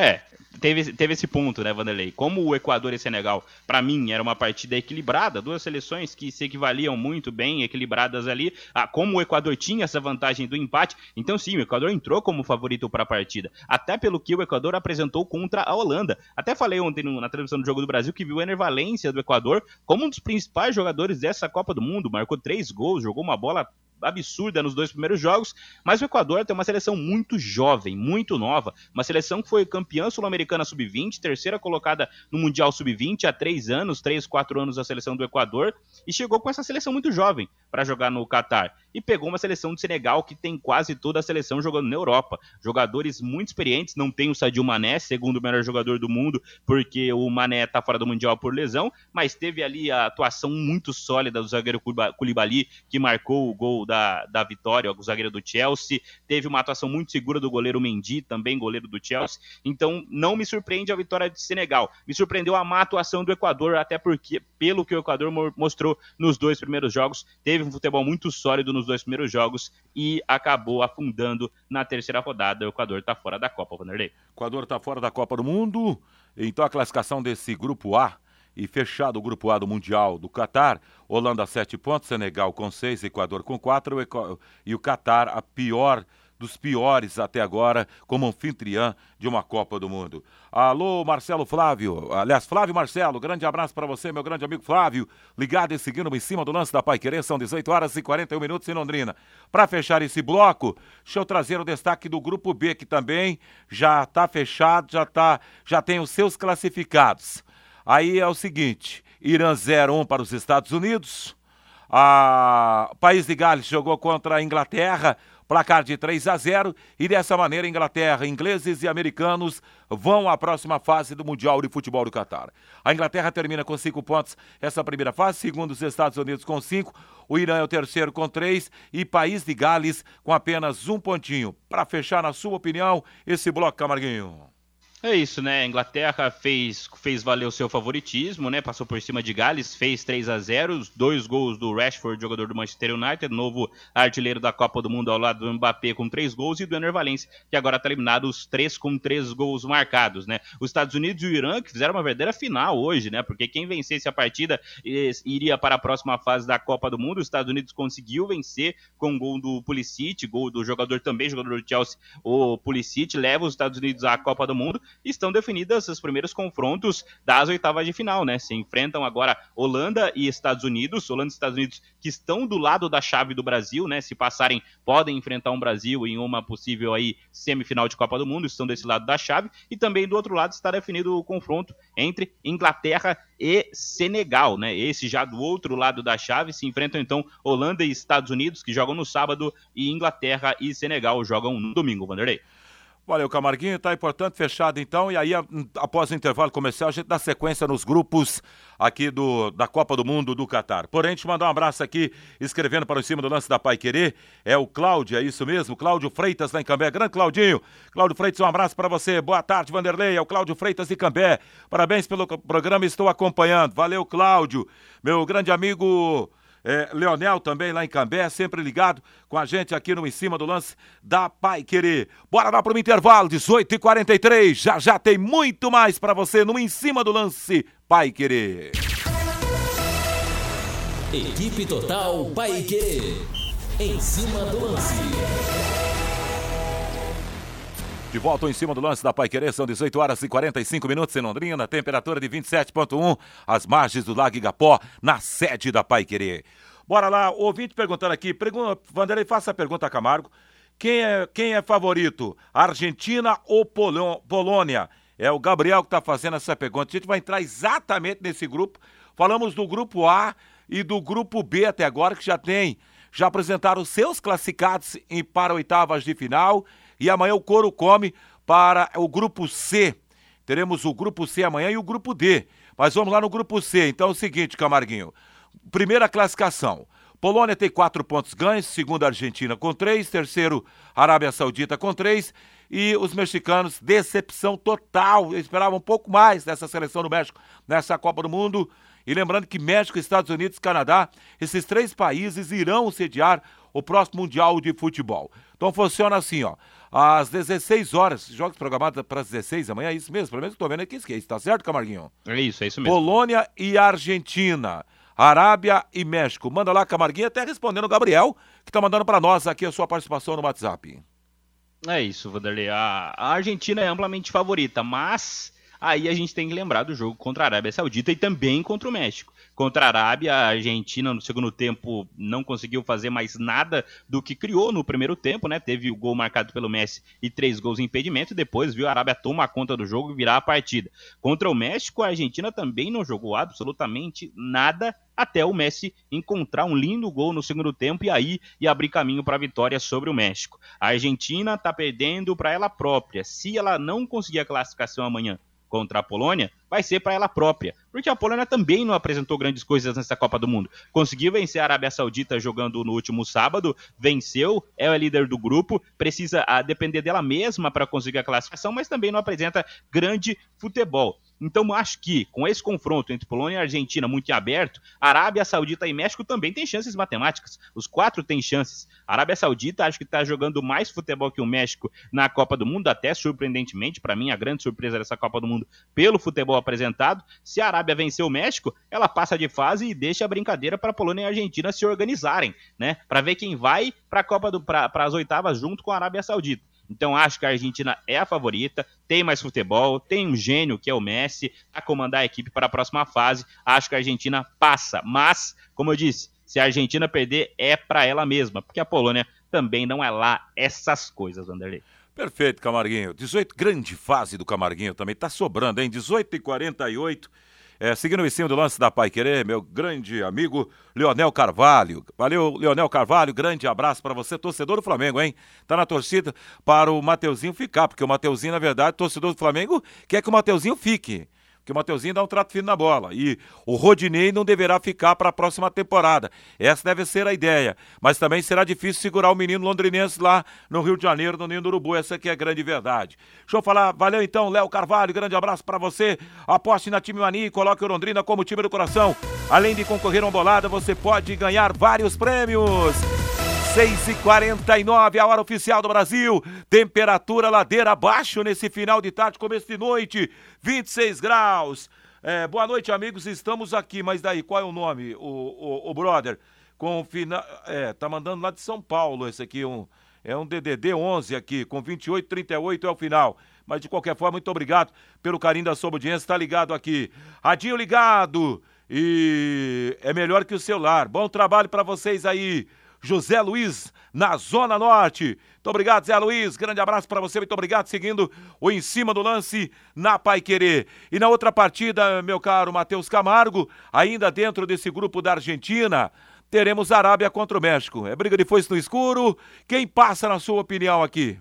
É, teve, teve esse ponto, né, Vanderlei? Como o Equador e Senegal, para mim, era uma partida equilibrada, duas seleções que se equivaliam muito bem, equilibradas ali. Ah, como o Equador tinha essa vantagem do empate, então sim, o Equador entrou como favorito para a partida. Até pelo que o Equador apresentou contra a Holanda. Até falei ontem na transmissão do Jogo do Brasil que viu o Ener Valência do Equador como um dos principais jogadores dessa Copa do Mundo. Marcou três gols, jogou uma bola absurda nos dois primeiros jogos, mas o Equador tem uma seleção muito jovem, muito nova, uma seleção que foi campeã sul-americana sub-20, terceira colocada no Mundial sub-20 há três anos, três, quatro anos a seleção do Equador, e chegou com essa seleção muito jovem para jogar no Catar. E pegou uma seleção de Senegal que tem quase toda a seleção jogando na Europa. Jogadores muito experientes, não tem o Sadio Mané, segundo melhor jogador do mundo, porque o Mané está fora do Mundial por lesão, mas teve ali a atuação muito sólida do zagueiro Koulibaly, que marcou o gol da, da vitória, o zagueiro do Chelsea. Teve uma atuação muito segura do goleiro Mendy, também goleiro do Chelsea. Então, não me surpreende a vitória de Senegal. Me surpreendeu a má atuação do Equador, até porque, pelo que o Equador mostrou nos dois primeiros jogos, teve um futebol muito sólido nos dois primeiros jogos e acabou afundando na terceira rodada. O Equador está fora da Copa, Vanderlei. Equador está fora da Copa do Mundo. Então a classificação desse grupo A e fechado o grupo A do Mundial do Catar, Holanda 7 pontos, Senegal com 6, Equador com 4 e o Catar a pior dos piores até agora como anfitriã de uma Copa do Mundo. Alô, Marcelo Flávio. Aliás, Flávio Marcelo, grande abraço para você, meu grande amigo Flávio. Ligado e seguindo em cima do lance da Pai Querer, são 18 horas e 41 minutos em Londrina. Para fechar esse bloco, deixa eu trazer o destaque do grupo B, que também já está fechado, já, tá, já tem os seus classificados. Aí é o seguinte: Irã 0-1 para os Estados Unidos. A País de Gales jogou contra a Inglaterra, placar de 3 a 0 e dessa maneira Inglaterra, ingleses e americanos vão à próxima fase do Mundial de Futebol do Catar. A Inglaterra termina com cinco pontos essa primeira fase, segundo os Estados Unidos com cinco, o Irã é o terceiro com três e País de Gales com apenas um pontinho. Para fechar, na sua opinião, esse bloco, Camarguinho. É isso, né? A Inglaterra fez, fez valer o seu favoritismo, né? Passou por cima de Gales, fez 3 a 0 dois gols do Rashford, jogador do Manchester United, novo artilheiro da Copa do Mundo ao lado do Mbappé com três gols, e do Ener Valencia, que agora está eliminado os três com três gols marcados, né? Os Estados Unidos e o Irã que fizeram uma verdadeira final hoje, né? Porque quem vencesse a partida iria para a próxima fase da Copa do Mundo. Os Estados Unidos conseguiu vencer com gol do Pulisic, gol do jogador também, jogador do Chelsea, o Pulisic, leva os Estados Unidos à Copa do Mundo estão definidas os primeiros confrontos das oitavas de final, né? Se enfrentam agora Holanda e Estados Unidos, Holanda e Estados Unidos que estão do lado da chave do Brasil, né? Se passarem, podem enfrentar um Brasil em uma possível aí semifinal de Copa do Mundo, estão desse lado da chave, e também do outro lado está definido o confronto entre Inglaterra e Senegal, né? Esse já do outro lado da chave se enfrentam então Holanda e Estados Unidos, que jogam no sábado, e Inglaterra e Senegal jogam no domingo, Vanderlei. Valeu, Camarguinho. Tá importante, fechado então. E aí, após o intervalo comercial, a gente dá sequência nos grupos aqui do, da Copa do Mundo do Catar. Porém, te mandar um abraço aqui, escrevendo para o cima do lance da Pai Querer. É o Cláudio, é isso mesmo? Cláudio Freitas lá em Cambé. Grande Claudinho. Cláudio Freitas, um abraço para você. Boa tarde, Vanderlei. É o Cláudio Freitas de Cambé. Parabéns pelo programa, estou acompanhando. Valeu, Cláudio. Meu grande amigo. É, Leonel também lá em Cambé, sempre ligado com a gente aqui no Em Cima do Lance da Pai Querer. Bora lá para o intervalo, 18h43. Já já tem muito mais para você no Em Cima do Lance Pai Querer. Equipe Total Pai Querer. Em cima do lance. De volta em cima do lance da Pai Querer, são 18 horas e 45 minutos em Londrina, temperatura de 27,1, às margens do Lago Igapó, na sede da Pai Querer. Bora lá, ouvinte perguntando aqui, pergunta, Vanderlei, faça a pergunta a Camargo. Quem é, quem é favorito, Argentina ou Polônia? É o Gabriel que está fazendo essa pergunta. A gente vai entrar exatamente nesse grupo. Falamos do grupo A e do grupo B até agora, que já tem, já apresentaram seus classificados em, para oitavas de final e amanhã o couro come para o grupo C. Teremos o grupo C amanhã e o grupo D. Mas vamos lá no grupo C. Então é o seguinte, Camarguinho. Primeira classificação. Polônia tem quatro pontos ganhos, segundo a Argentina com três, terceiro Arábia Saudita com três e os mexicanos, decepção total. Eu esperava um pouco mais dessa seleção do México nessa Copa do Mundo. E lembrando que México, Estados Unidos, Canadá, esses três países irão sediar o próximo Mundial de Futebol. Então funciona assim, ó às 16 horas. Jogos programados para as 16 amanhã, é isso mesmo? Pelo menos estou vendo aqui está certo, Camarguinho? É isso, é isso mesmo. Polônia e Argentina. Arábia e México. Manda lá, Camarguinho, até respondendo o Gabriel, que está mandando para nós aqui a sua participação no WhatsApp. É isso, Vanderlei. A Argentina é amplamente favorita, mas aí a gente tem que lembrar do jogo contra a Arábia Saudita e também contra o México contra a Arábia. A Argentina, no segundo tempo, não conseguiu fazer mais nada do que criou no primeiro tempo, né? Teve o gol marcado pelo Messi e três gols em impedimento. Depois viu a Arábia tomar conta do jogo e virar a partida. Contra o México, a Argentina também não jogou absolutamente nada até o Messi encontrar um lindo gol no segundo tempo e aí e abrir caminho para a vitória sobre o México. A Argentina está perdendo para ela própria. Se ela não conseguir a classificação amanhã contra a Polônia, vai ser para ela própria. Porque a Polônia também não apresentou grandes coisas nessa Copa do Mundo. Conseguiu vencer a Arábia Saudita jogando no último sábado, venceu, é o líder do grupo, precisa ah, depender dela mesma para conseguir a classificação, mas também não apresenta grande futebol. Então, acho que com esse confronto entre Polônia e Argentina muito aberto, Arábia Saudita e México também têm chances matemáticas. Os quatro têm chances. A Arábia Saudita acho que está jogando mais futebol que o México na Copa do Mundo, até surpreendentemente, para mim, a grande surpresa dessa Copa do Mundo pelo futebol apresentado. Se a Arábia vencer o México, ela passa de fase e deixa a brincadeira para Polônia e Argentina se organizarem, né? Para ver quem vai para a Copa do para as oitavas junto com a Arábia Saudita. Então acho que a Argentina é a favorita, tem mais futebol, tem um gênio que é o Messi a comandar a equipe para a próxima fase. Acho que a Argentina passa, mas como eu disse, se a Argentina perder é para ela mesma, porque a Polônia também não é lá essas coisas, Vanderlei. Perfeito, Camarguinho. 18, grande fase do Camarguinho também. Tá sobrando, hein? 18 e 48. É, seguindo em cima do lance da Pai Querer, meu grande amigo Leonel Carvalho. Valeu, Leonel Carvalho, grande abraço para você, torcedor do Flamengo, hein? Tá na torcida para o Mateuzinho ficar, porque o Mateuzinho, na verdade, torcedor do Flamengo, quer que o Mateuzinho fique que o Mateuzinho dá um trato fino na bola. E o Rodinei não deverá ficar para a próxima temporada. Essa deve ser a ideia. Mas também será difícil segurar o menino londrinense lá no Rio de Janeiro, no Ninho do Urubu. Essa aqui é a grande verdade. Deixa eu falar, valeu então, Léo Carvalho, grande abraço para você. Aposte na Time Mania e coloque o Londrina como time do coração. Além de concorrer a uma bolada, você pode ganhar vários prêmios. 6 e 49 a hora oficial do Brasil. Temperatura ladeira abaixo nesse final de tarde, começo de noite, 26 graus. É, boa noite, amigos. Estamos aqui, mas daí, qual é o nome, o, o, o brother? Com final. É, tá mandando lá de São Paulo esse aqui, um, é um DDD 11 aqui, com 28, 38 é o final. Mas de qualquer forma, muito obrigado pelo carinho da sua audiência. Tá ligado aqui. Radinho ligado. E é melhor que o celular. Bom trabalho para vocês aí. José Luiz, na Zona Norte. Muito obrigado, Zé Luiz. Grande abraço para você. Muito obrigado. Seguindo o em cima do lance na Pai Querer. E na outra partida, meu caro Matheus Camargo, ainda dentro desse grupo da Argentina, teremos Arábia contra o México. É briga de foice no escuro. Quem passa, na sua opinião, aqui?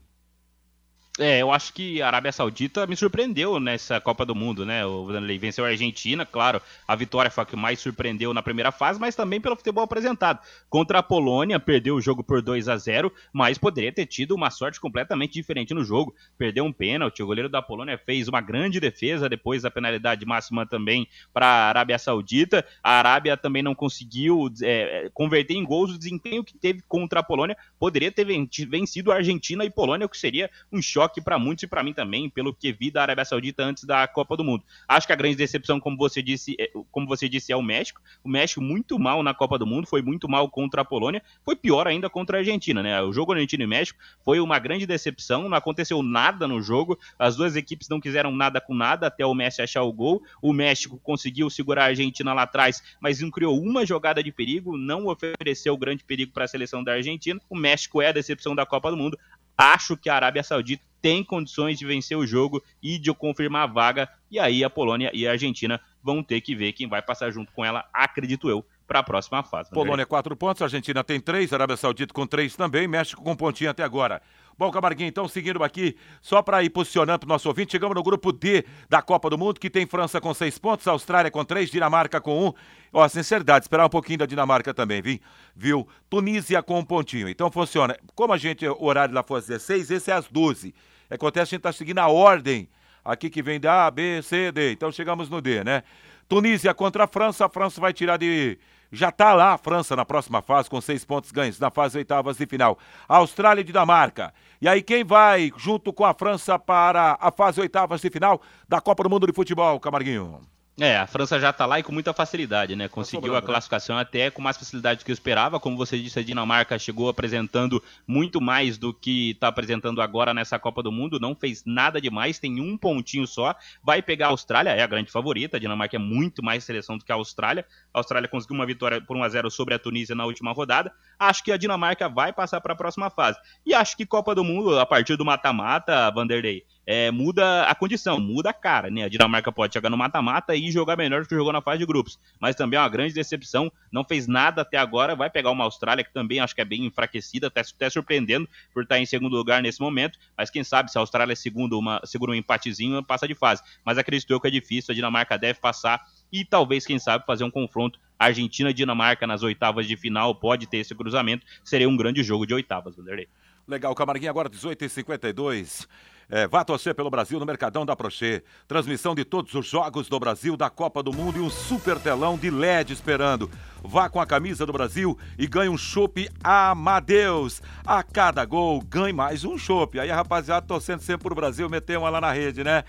É, eu acho que a Arábia Saudita me surpreendeu nessa Copa do Mundo, né? O Vanderlei venceu a Argentina, claro, a vitória foi a que mais surpreendeu na primeira fase, mas também pelo futebol apresentado. Contra a Polônia, perdeu o jogo por 2 a 0 mas poderia ter tido uma sorte completamente diferente no jogo. Perdeu um pênalti, o goleiro da Polônia fez uma grande defesa depois da penalidade máxima também para a Arábia Saudita. A Arábia também não conseguiu é, converter em gols o desempenho que teve contra a Polônia. Poderia ter vencido a Argentina e Polônia, o que seria um choque choque para muitos e para mim também, pelo que vi da Arábia Saudita antes da Copa do Mundo. Acho que a grande decepção, como você disse, é, como você disse, é o México. O México muito mal na Copa do Mundo, foi muito mal contra a Polônia, foi pior ainda contra a Argentina, né? O jogo Argentina e México foi uma grande decepção, não aconteceu nada no jogo, as duas equipes não quiseram nada com nada até o Messi achar o gol. O México conseguiu segurar a Argentina lá atrás, mas não criou uma jogada de perigo, não ofereceu grande perigo para a seleção da Argentina. O México é a decepção da Copa do Mundo. Acho que a Arábia Saudita tem condições de vencer o jogo e de confirmar a vaga. E aí a Polônia e a Argentina vão ter que ver quem vai passar junto com ela, acredito eu, para a próxima fase. Polônia quatro pontos, Argentina tem três, Arábia Saudita com três também, México com um pontinho até agora. Bom, Camarguinho, então, seguindo aqui, só para ir posicionando para o nosso ouvinte, chegamos no grupo D da Copa do Mundo, que tem França com seis pontos, Austrália com três, Dinamarca com um. Ó, sinceridade, esperar um pouquinho da Dinamarca também, viu? viu? Tunísia com um pontinho. Então funciona. Como a gente, o horário lá foi às 16, esse é às 12. Acontece, a gente está seguindo a ordem aqui que vem da A, B, C, D. Então chegamos no D, né? Tunísia contra a França, a França vai tirar de. Já está lá a França na próxima fase com seis pontos ganhos na fase oitavas de final. Austrália e Dinamarca. E aí quem vai junto com a França para a fase oitavas de final da Copa do Mundo de Futebol, Camarguinho? É, a França já está lá e com muita facilidade, né? Conseguiu a né? classificação até com mais facilidade do que eu esperava. Como você disse, a Dinamarca chegou apresentando muito mais do que está apresentando agora nessa Copa do Mundo. Não fez nada demais, tem um pontinho só. Vai pegar a Austrália, é a grande favorita. A Dinamarca é muito mais seleção do que a Austrália. A Austrália conseguiu uma vitória por 1 a 0 sobre a Tunísia na última rodada. Acho que a Dinamarca vai passar para a próxima fase. E acho que Copa do Mundo, a partir do mata-mata, Vanderlei é, muda a condição, muda a cara, né? A Dinamarca pode chegar no mata-mata e jogar melhor do que jogou na fase de grupos, mas também é uma grande decepção, não fez nada até agora, vai pegar uma Austrália que também acho que é bem enfraquecida, até, até surpreendendo por estar em segundo lugar nesse momento, mas quem sabe se a Austrália é segundo, uma, segura um empatezinho, passa de fase, mas acredito eu que é difícil, a Dinamarca deve passar e talvez, quem sabe, fazer um confronto Argentina Dinamarca nas oitavas de final, pode ter esse cruzamento, seria um grande jogo de oitavas, Vanderlei. Legal, Camarguinho, agora 18h52. É, vá torcer pelo Brasil no Mercadão da Prochê. Transmissão de todos os jogos do Brasil, da Copa do Mundo e um super telão de LED esperando. Vá com a camisa do Brasil e ganhe um chopp Amadeus. A cada gol, ganhe mais um chopp. Aí a rapaziada torcendo sempre pro Brasil, meter uma lá na rede, né?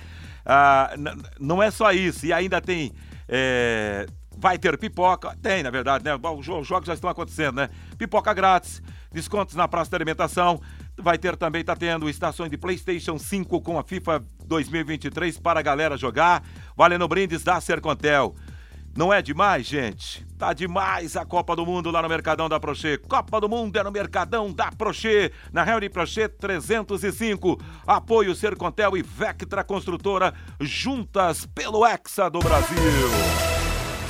Ah, não é só isso, e ainda tem. É, vai ter pipoca, tem na verdade, né? Os jogos já estão acontecendo, né? Pipoca grátis, descontos na praça de alimentação, Vai ter também, tá tendo estações de PlayStation 5 com a FIFA 2023 para a galera jogar. Valendo brindes da Sercontel. Não é demais, gente? Tá demais a Copa do Mundo lá no Mercadão da Prochê. Copa do Mundo é no Mercadão da Prochê. Na Real Prochê 305. Apoio Sercontel e Vectra Construtora juntas pelo Hexa do Brasil.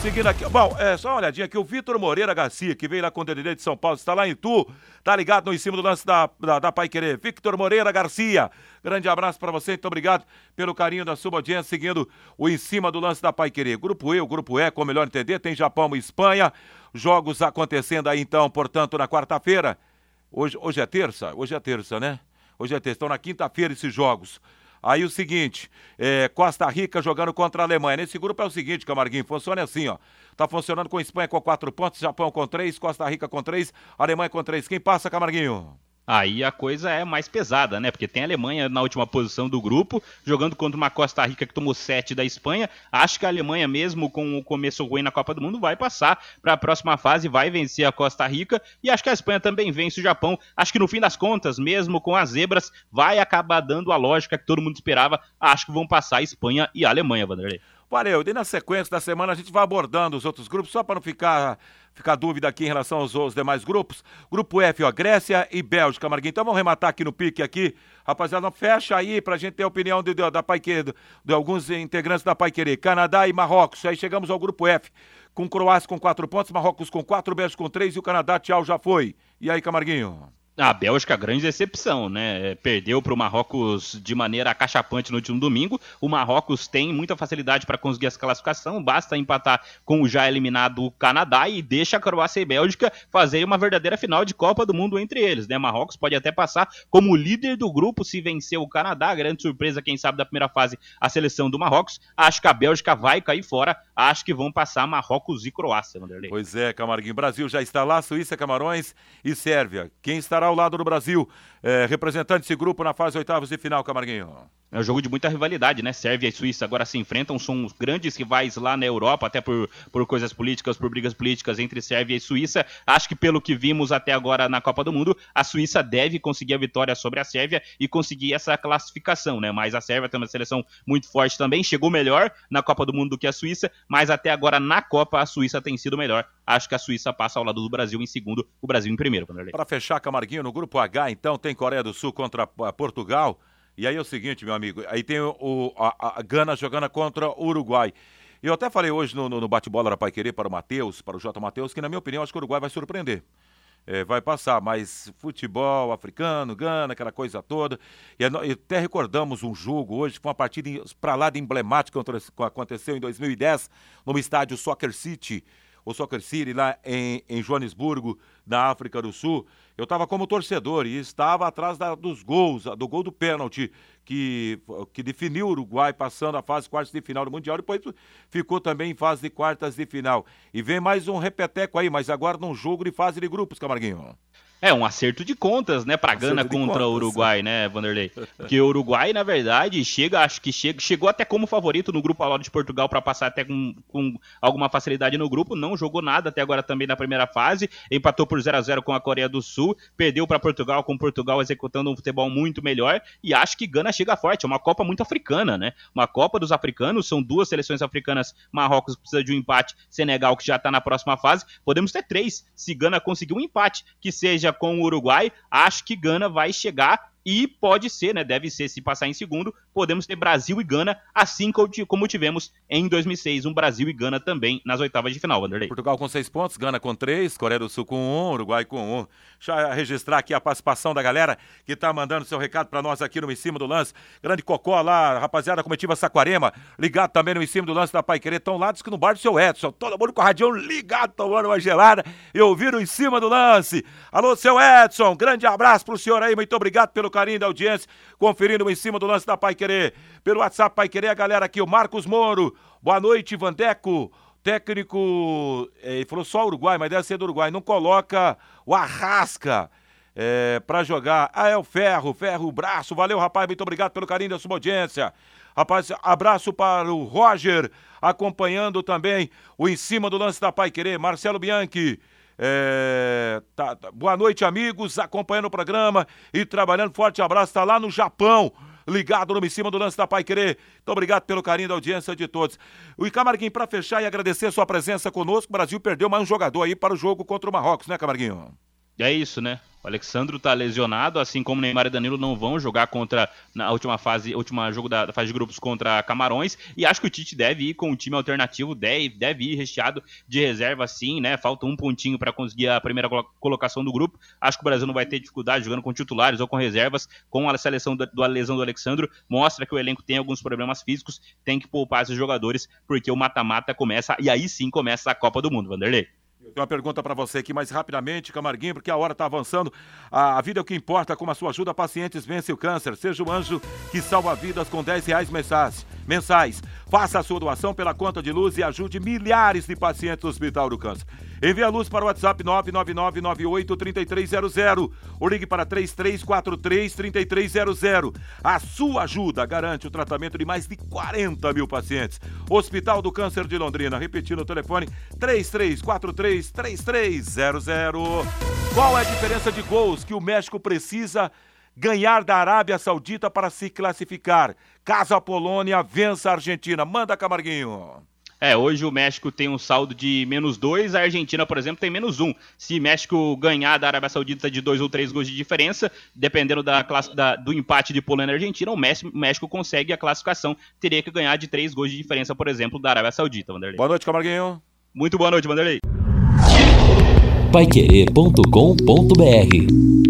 Seguindo aqui, bom, é só uma olhadinha aqui, o Vitor Moreira Garcia, que veio lá com o DDD de São Paulo, está lá em Tu, tá ligado no em cima do lance da, da, da Pai Querer. Victor Moreira Garcia, grande abraço para você, muito obrigado pelo carinho da sua audiência, seguindo o em cima do lance da Pai Querer. Grupo E, o Grupo E, como melhor entender, tem Japão e Espanha, jogos acontecendo aí então, portanto, na quarta-feira. Hoje, hoje é terça? Hoje é terça, né? Hoje é terça, então na quinta-feira esses jogos. Aí o seguinte, é, Costa Rica jogando contra a Alemanha. Nesse grupo é o seguinte, Camarguinho, funciona assim, ó. Tá funcionando com Espanha com quatro pontos, Japão com três, Costa Rica com três, Alemanha com três. Quem passa, Camarguinho? Aí a coisa é mais pesada, né? Porque tem a Alemanha na última posição do grupo, jogando contra uma Costa Rica que tomou 7 da Espanha. Acho que a Alemanha, mesmo com o começo ruim na Copa do Mundo, vai passar para a próxima fase, vai vencer a Costa Rica. E acho que a Espanha também vence o Japão. Acho que no fim das contas, mesmo com as zebras, vai acabar dando a lógica que todo mundo esperava. Acho que vão passar a Espanha e a Alemanha, Vanderlei. Valeu, e na sequência da semana a gente vai abordando os outros grupos, só para não ficar, ficar dúvida aqui em relação aos, aos, demais grupos. Grupo F, ó, Grécia e Bélgica, Marguinhos. Então vamos rematar aqui no pique aqui. Rapaziada, fecha aí pra gente ter a opinião de, de, da Pai de, de alguns integrantes da Pai Querer. Canadá e Marrocos. Aí chegamos ao grupo F, com Croácia com quatro pontos, Marrocos com quatro, Bélgica com três e o Canadá, tchau, já foi. E aí, Camarguinho? A Bélgica, grande decepção, né? Perdeu para o Marrocos de maneira acachapante no último domingo. O Marrocos tem muita facilidade para conseguir essa classificação, basta empatar com o já eliminado Canadá e deixa a Croácia e Bélgica fazer uma verdadeira final de Copa do Mundo entre eles, né? Marrocos pode até passar como líder do grupo se vencer o Canadá. Grande surpresa, quem sabe, da primeira fase, a seleção do Marrocos. Acho que a Bélgica vai cair fora. Acho que vão passar Marrocos e Croácia, Vanderlei. Pois é, Camarguinho. Brasil já está lá, Suíça, Camarões e Sérvia. Quem estará ao lado do Brasil, é, representante desse grupo na fase oitavas de final, Camarguinho. É um jogo de muita rivalidade, né? Sérvia e Suíça agora se enfrentam, são grandes rivais lá na Europa, até por, por coisas políticas, por brigas políticas entre Sérvia e Suíça. Acho que pelo que vimos até agora na Copa do Mundo, a Suíça deve conseguir a vitória sobre a Sérvia e conseguir essa classificação, né? Mas a Sérvia tem uma seleção muito forte também, chegou melhor na Copa do Mundo do que a Suíça, mas até agora na Copa a Suíça tem sido melhor. Acho que a Suíça passa ao lado do Brasil em segundo, o Brasil em primeiro. Para fechar, Camarguinho, no grupo H, então, tem Coreia do Sul contra Portugal. E aí é o seguinte, meu amigo, aí tem o, a, a Gana jogando contra o Uruguai. Eu até falei hoje no, no, no bate-bola da Querer para o Matheus, para o J. Matheus, que na minha opinião acho que o Uruguai vai surpreender. É, vai passar, mas futebol africano, Gana, aquela coisa toda. E, e até recordamos um jogo hoje, foi uma partida para lá de emblemática que aconteceu em 2010 no estádio Soccer City, o Soccer City lá em, em Joanesburgo, na África do Sul. Eu estava como torcedor e estava atrás da, dos gols, do gol do pênalti que, que definiu o Uruguai passando a fase quartas de final do Mundial, depois ficou também em fase de quartas de final. E vem mais um repeteco aí, mas agora num jogo de fase de grupos, Camarguinho. É, um acerto de contas, né, pra Gana contra o Uruguai, né, Vanderlei? Porque o Uruguai, na verdade, chega, acho que chega, chegou até como favorito no grupo ao lado de Portugal para passar até com, com, alguma facilidade no grupo, não jogou nada até agora também na primeira fase, empatou por 0 a 0 com a Coreia do Sul, perdeu para Portugal, com Portugal executando um futebol muito melhor, e acho que Gana chega forte, é uma Copa muito africana, né? Uma Copa dos africanos, são duas seleções africanas, Marrocos precisa de um empate, Senegal que já está na próxima fase, podemos ter três, se Gana conseguir um empate, que seja com o Uruguai, acho que Gana vai chegar e pode ser, né? Deve ser, se passar em segundo, podemos ter Brasil e Gana, assim como tivemos em 2006, um Brasil e Gana também nas oitavas de final, Vanderlei. Portugal com seis pontos, Gana com três, Coreia do Sul com um, Uruguai com um. Deixa eu registrar aqui a participação da galera que tá mandando seu recado para nós aqui no Em Cima do Lance. Grande Cocó lá, rapaziada, comitiva Saquarema, ligado também no Em Cima do Lance da Pai Querer, estão lá, diz que no bar do seu Edson, todo mundo com a radião ligado, tomando uma gelada e ouviram Em Cima do Lance. Alô, seu Edson, grande abraço pro senhor aí, muito obrigado pelo carinho da audiência, conferindo em cima do lance da Pai Querer. Pelo WhatsApp Pai Querer, a galera aqui, o Marcos Moro. Boa noite, Vandeco. Técnico, é, ele falou só Uruguai, mas deve ser do Uruguai. Não coloca o Arrasca é, para jogar. Ah, é o Ferro, Ferro, braço. Valeu, rapaz, muito obrigado pelo carinho da sua audiência. Rapaz, abraço para o Roger, acompanhando também o em cima do lance da Pai Querer. Marcelo Bianchi. É, tá, tá. Boa noite, amigos, acompanhando o programa e trabalhando. Forte abraço, tá lá no Japão. ligado no em cima do lance da Pai Querer. Muito obrigado pelo carinho da audiência de todos. O Camarguinho, para fechar e agradecer a sua presença conosco, o Brasil perdeu mais um jogador aí para o jogo contra o Marrocos, né, Camarguinho? É isso, né? O Alexandro tá lesionado, assim como Neymar e Danilo não vão jogar contra na última fase, última jogo da, da, fase de grupos contra Camarões. E acho que o Tite deve ir com um time alternativo, deve, deve ir recheado de reserva, sim, né? Falta um pontinho para conseguir a primeira colocação do grupo. Acho que o Brasil não vai ter dificuldade jogando com titulares ou com reservas, com a seleção da, da lesão do Alexandro. Mostra que o elenco tem alguns problemas físicos, tem que poupar esses jogadores, porque o mata-mata começa, e aí sim começa a Copa do Mundo, Vanderlei. Eu tenho uma pergunta para você aqui mais rapidamente, Camarguinho, porque a hora está avançando. A, vida é o que importa. Com a sua ajuda, pacientes vencem o câncer. Seja o anjo que salva vidas com 10 reais mensais. Mensais. Faça a sua doação pela conta de luz e ajude milhares de pacientes do Hospital do Câncer. Envie a luz para o WhatsApp 999983300 ou ligue para 33433300. A sua ajuda garante o tratamento de mais de 40 mil pacientes. Hospital do Câncer de Londrina. Repetindo o telefone 33433300. Qual é a diferença de gols que o México precisa ganhar da Arábia Saudita para se classificar? Caso a Polônia vença a Argentina. Manda, Camarguinho. É, hoje o México tem um saldo de menos dois, a Argentina, por exemplo, tem menos um. Se México ganhar da Arábia Saudita de dois ou três gols de diferença, dependendo da, classe, da do empate de Polônia e Argentina, o México, o México consegue a classificação. Teria que ganhar de três gols de diferença, por exemplo, da Arábia Saudita, Vanderlei. Boa noite, Camarguinho. Muito boa noite, Vanderlei. Paiquerê.com.br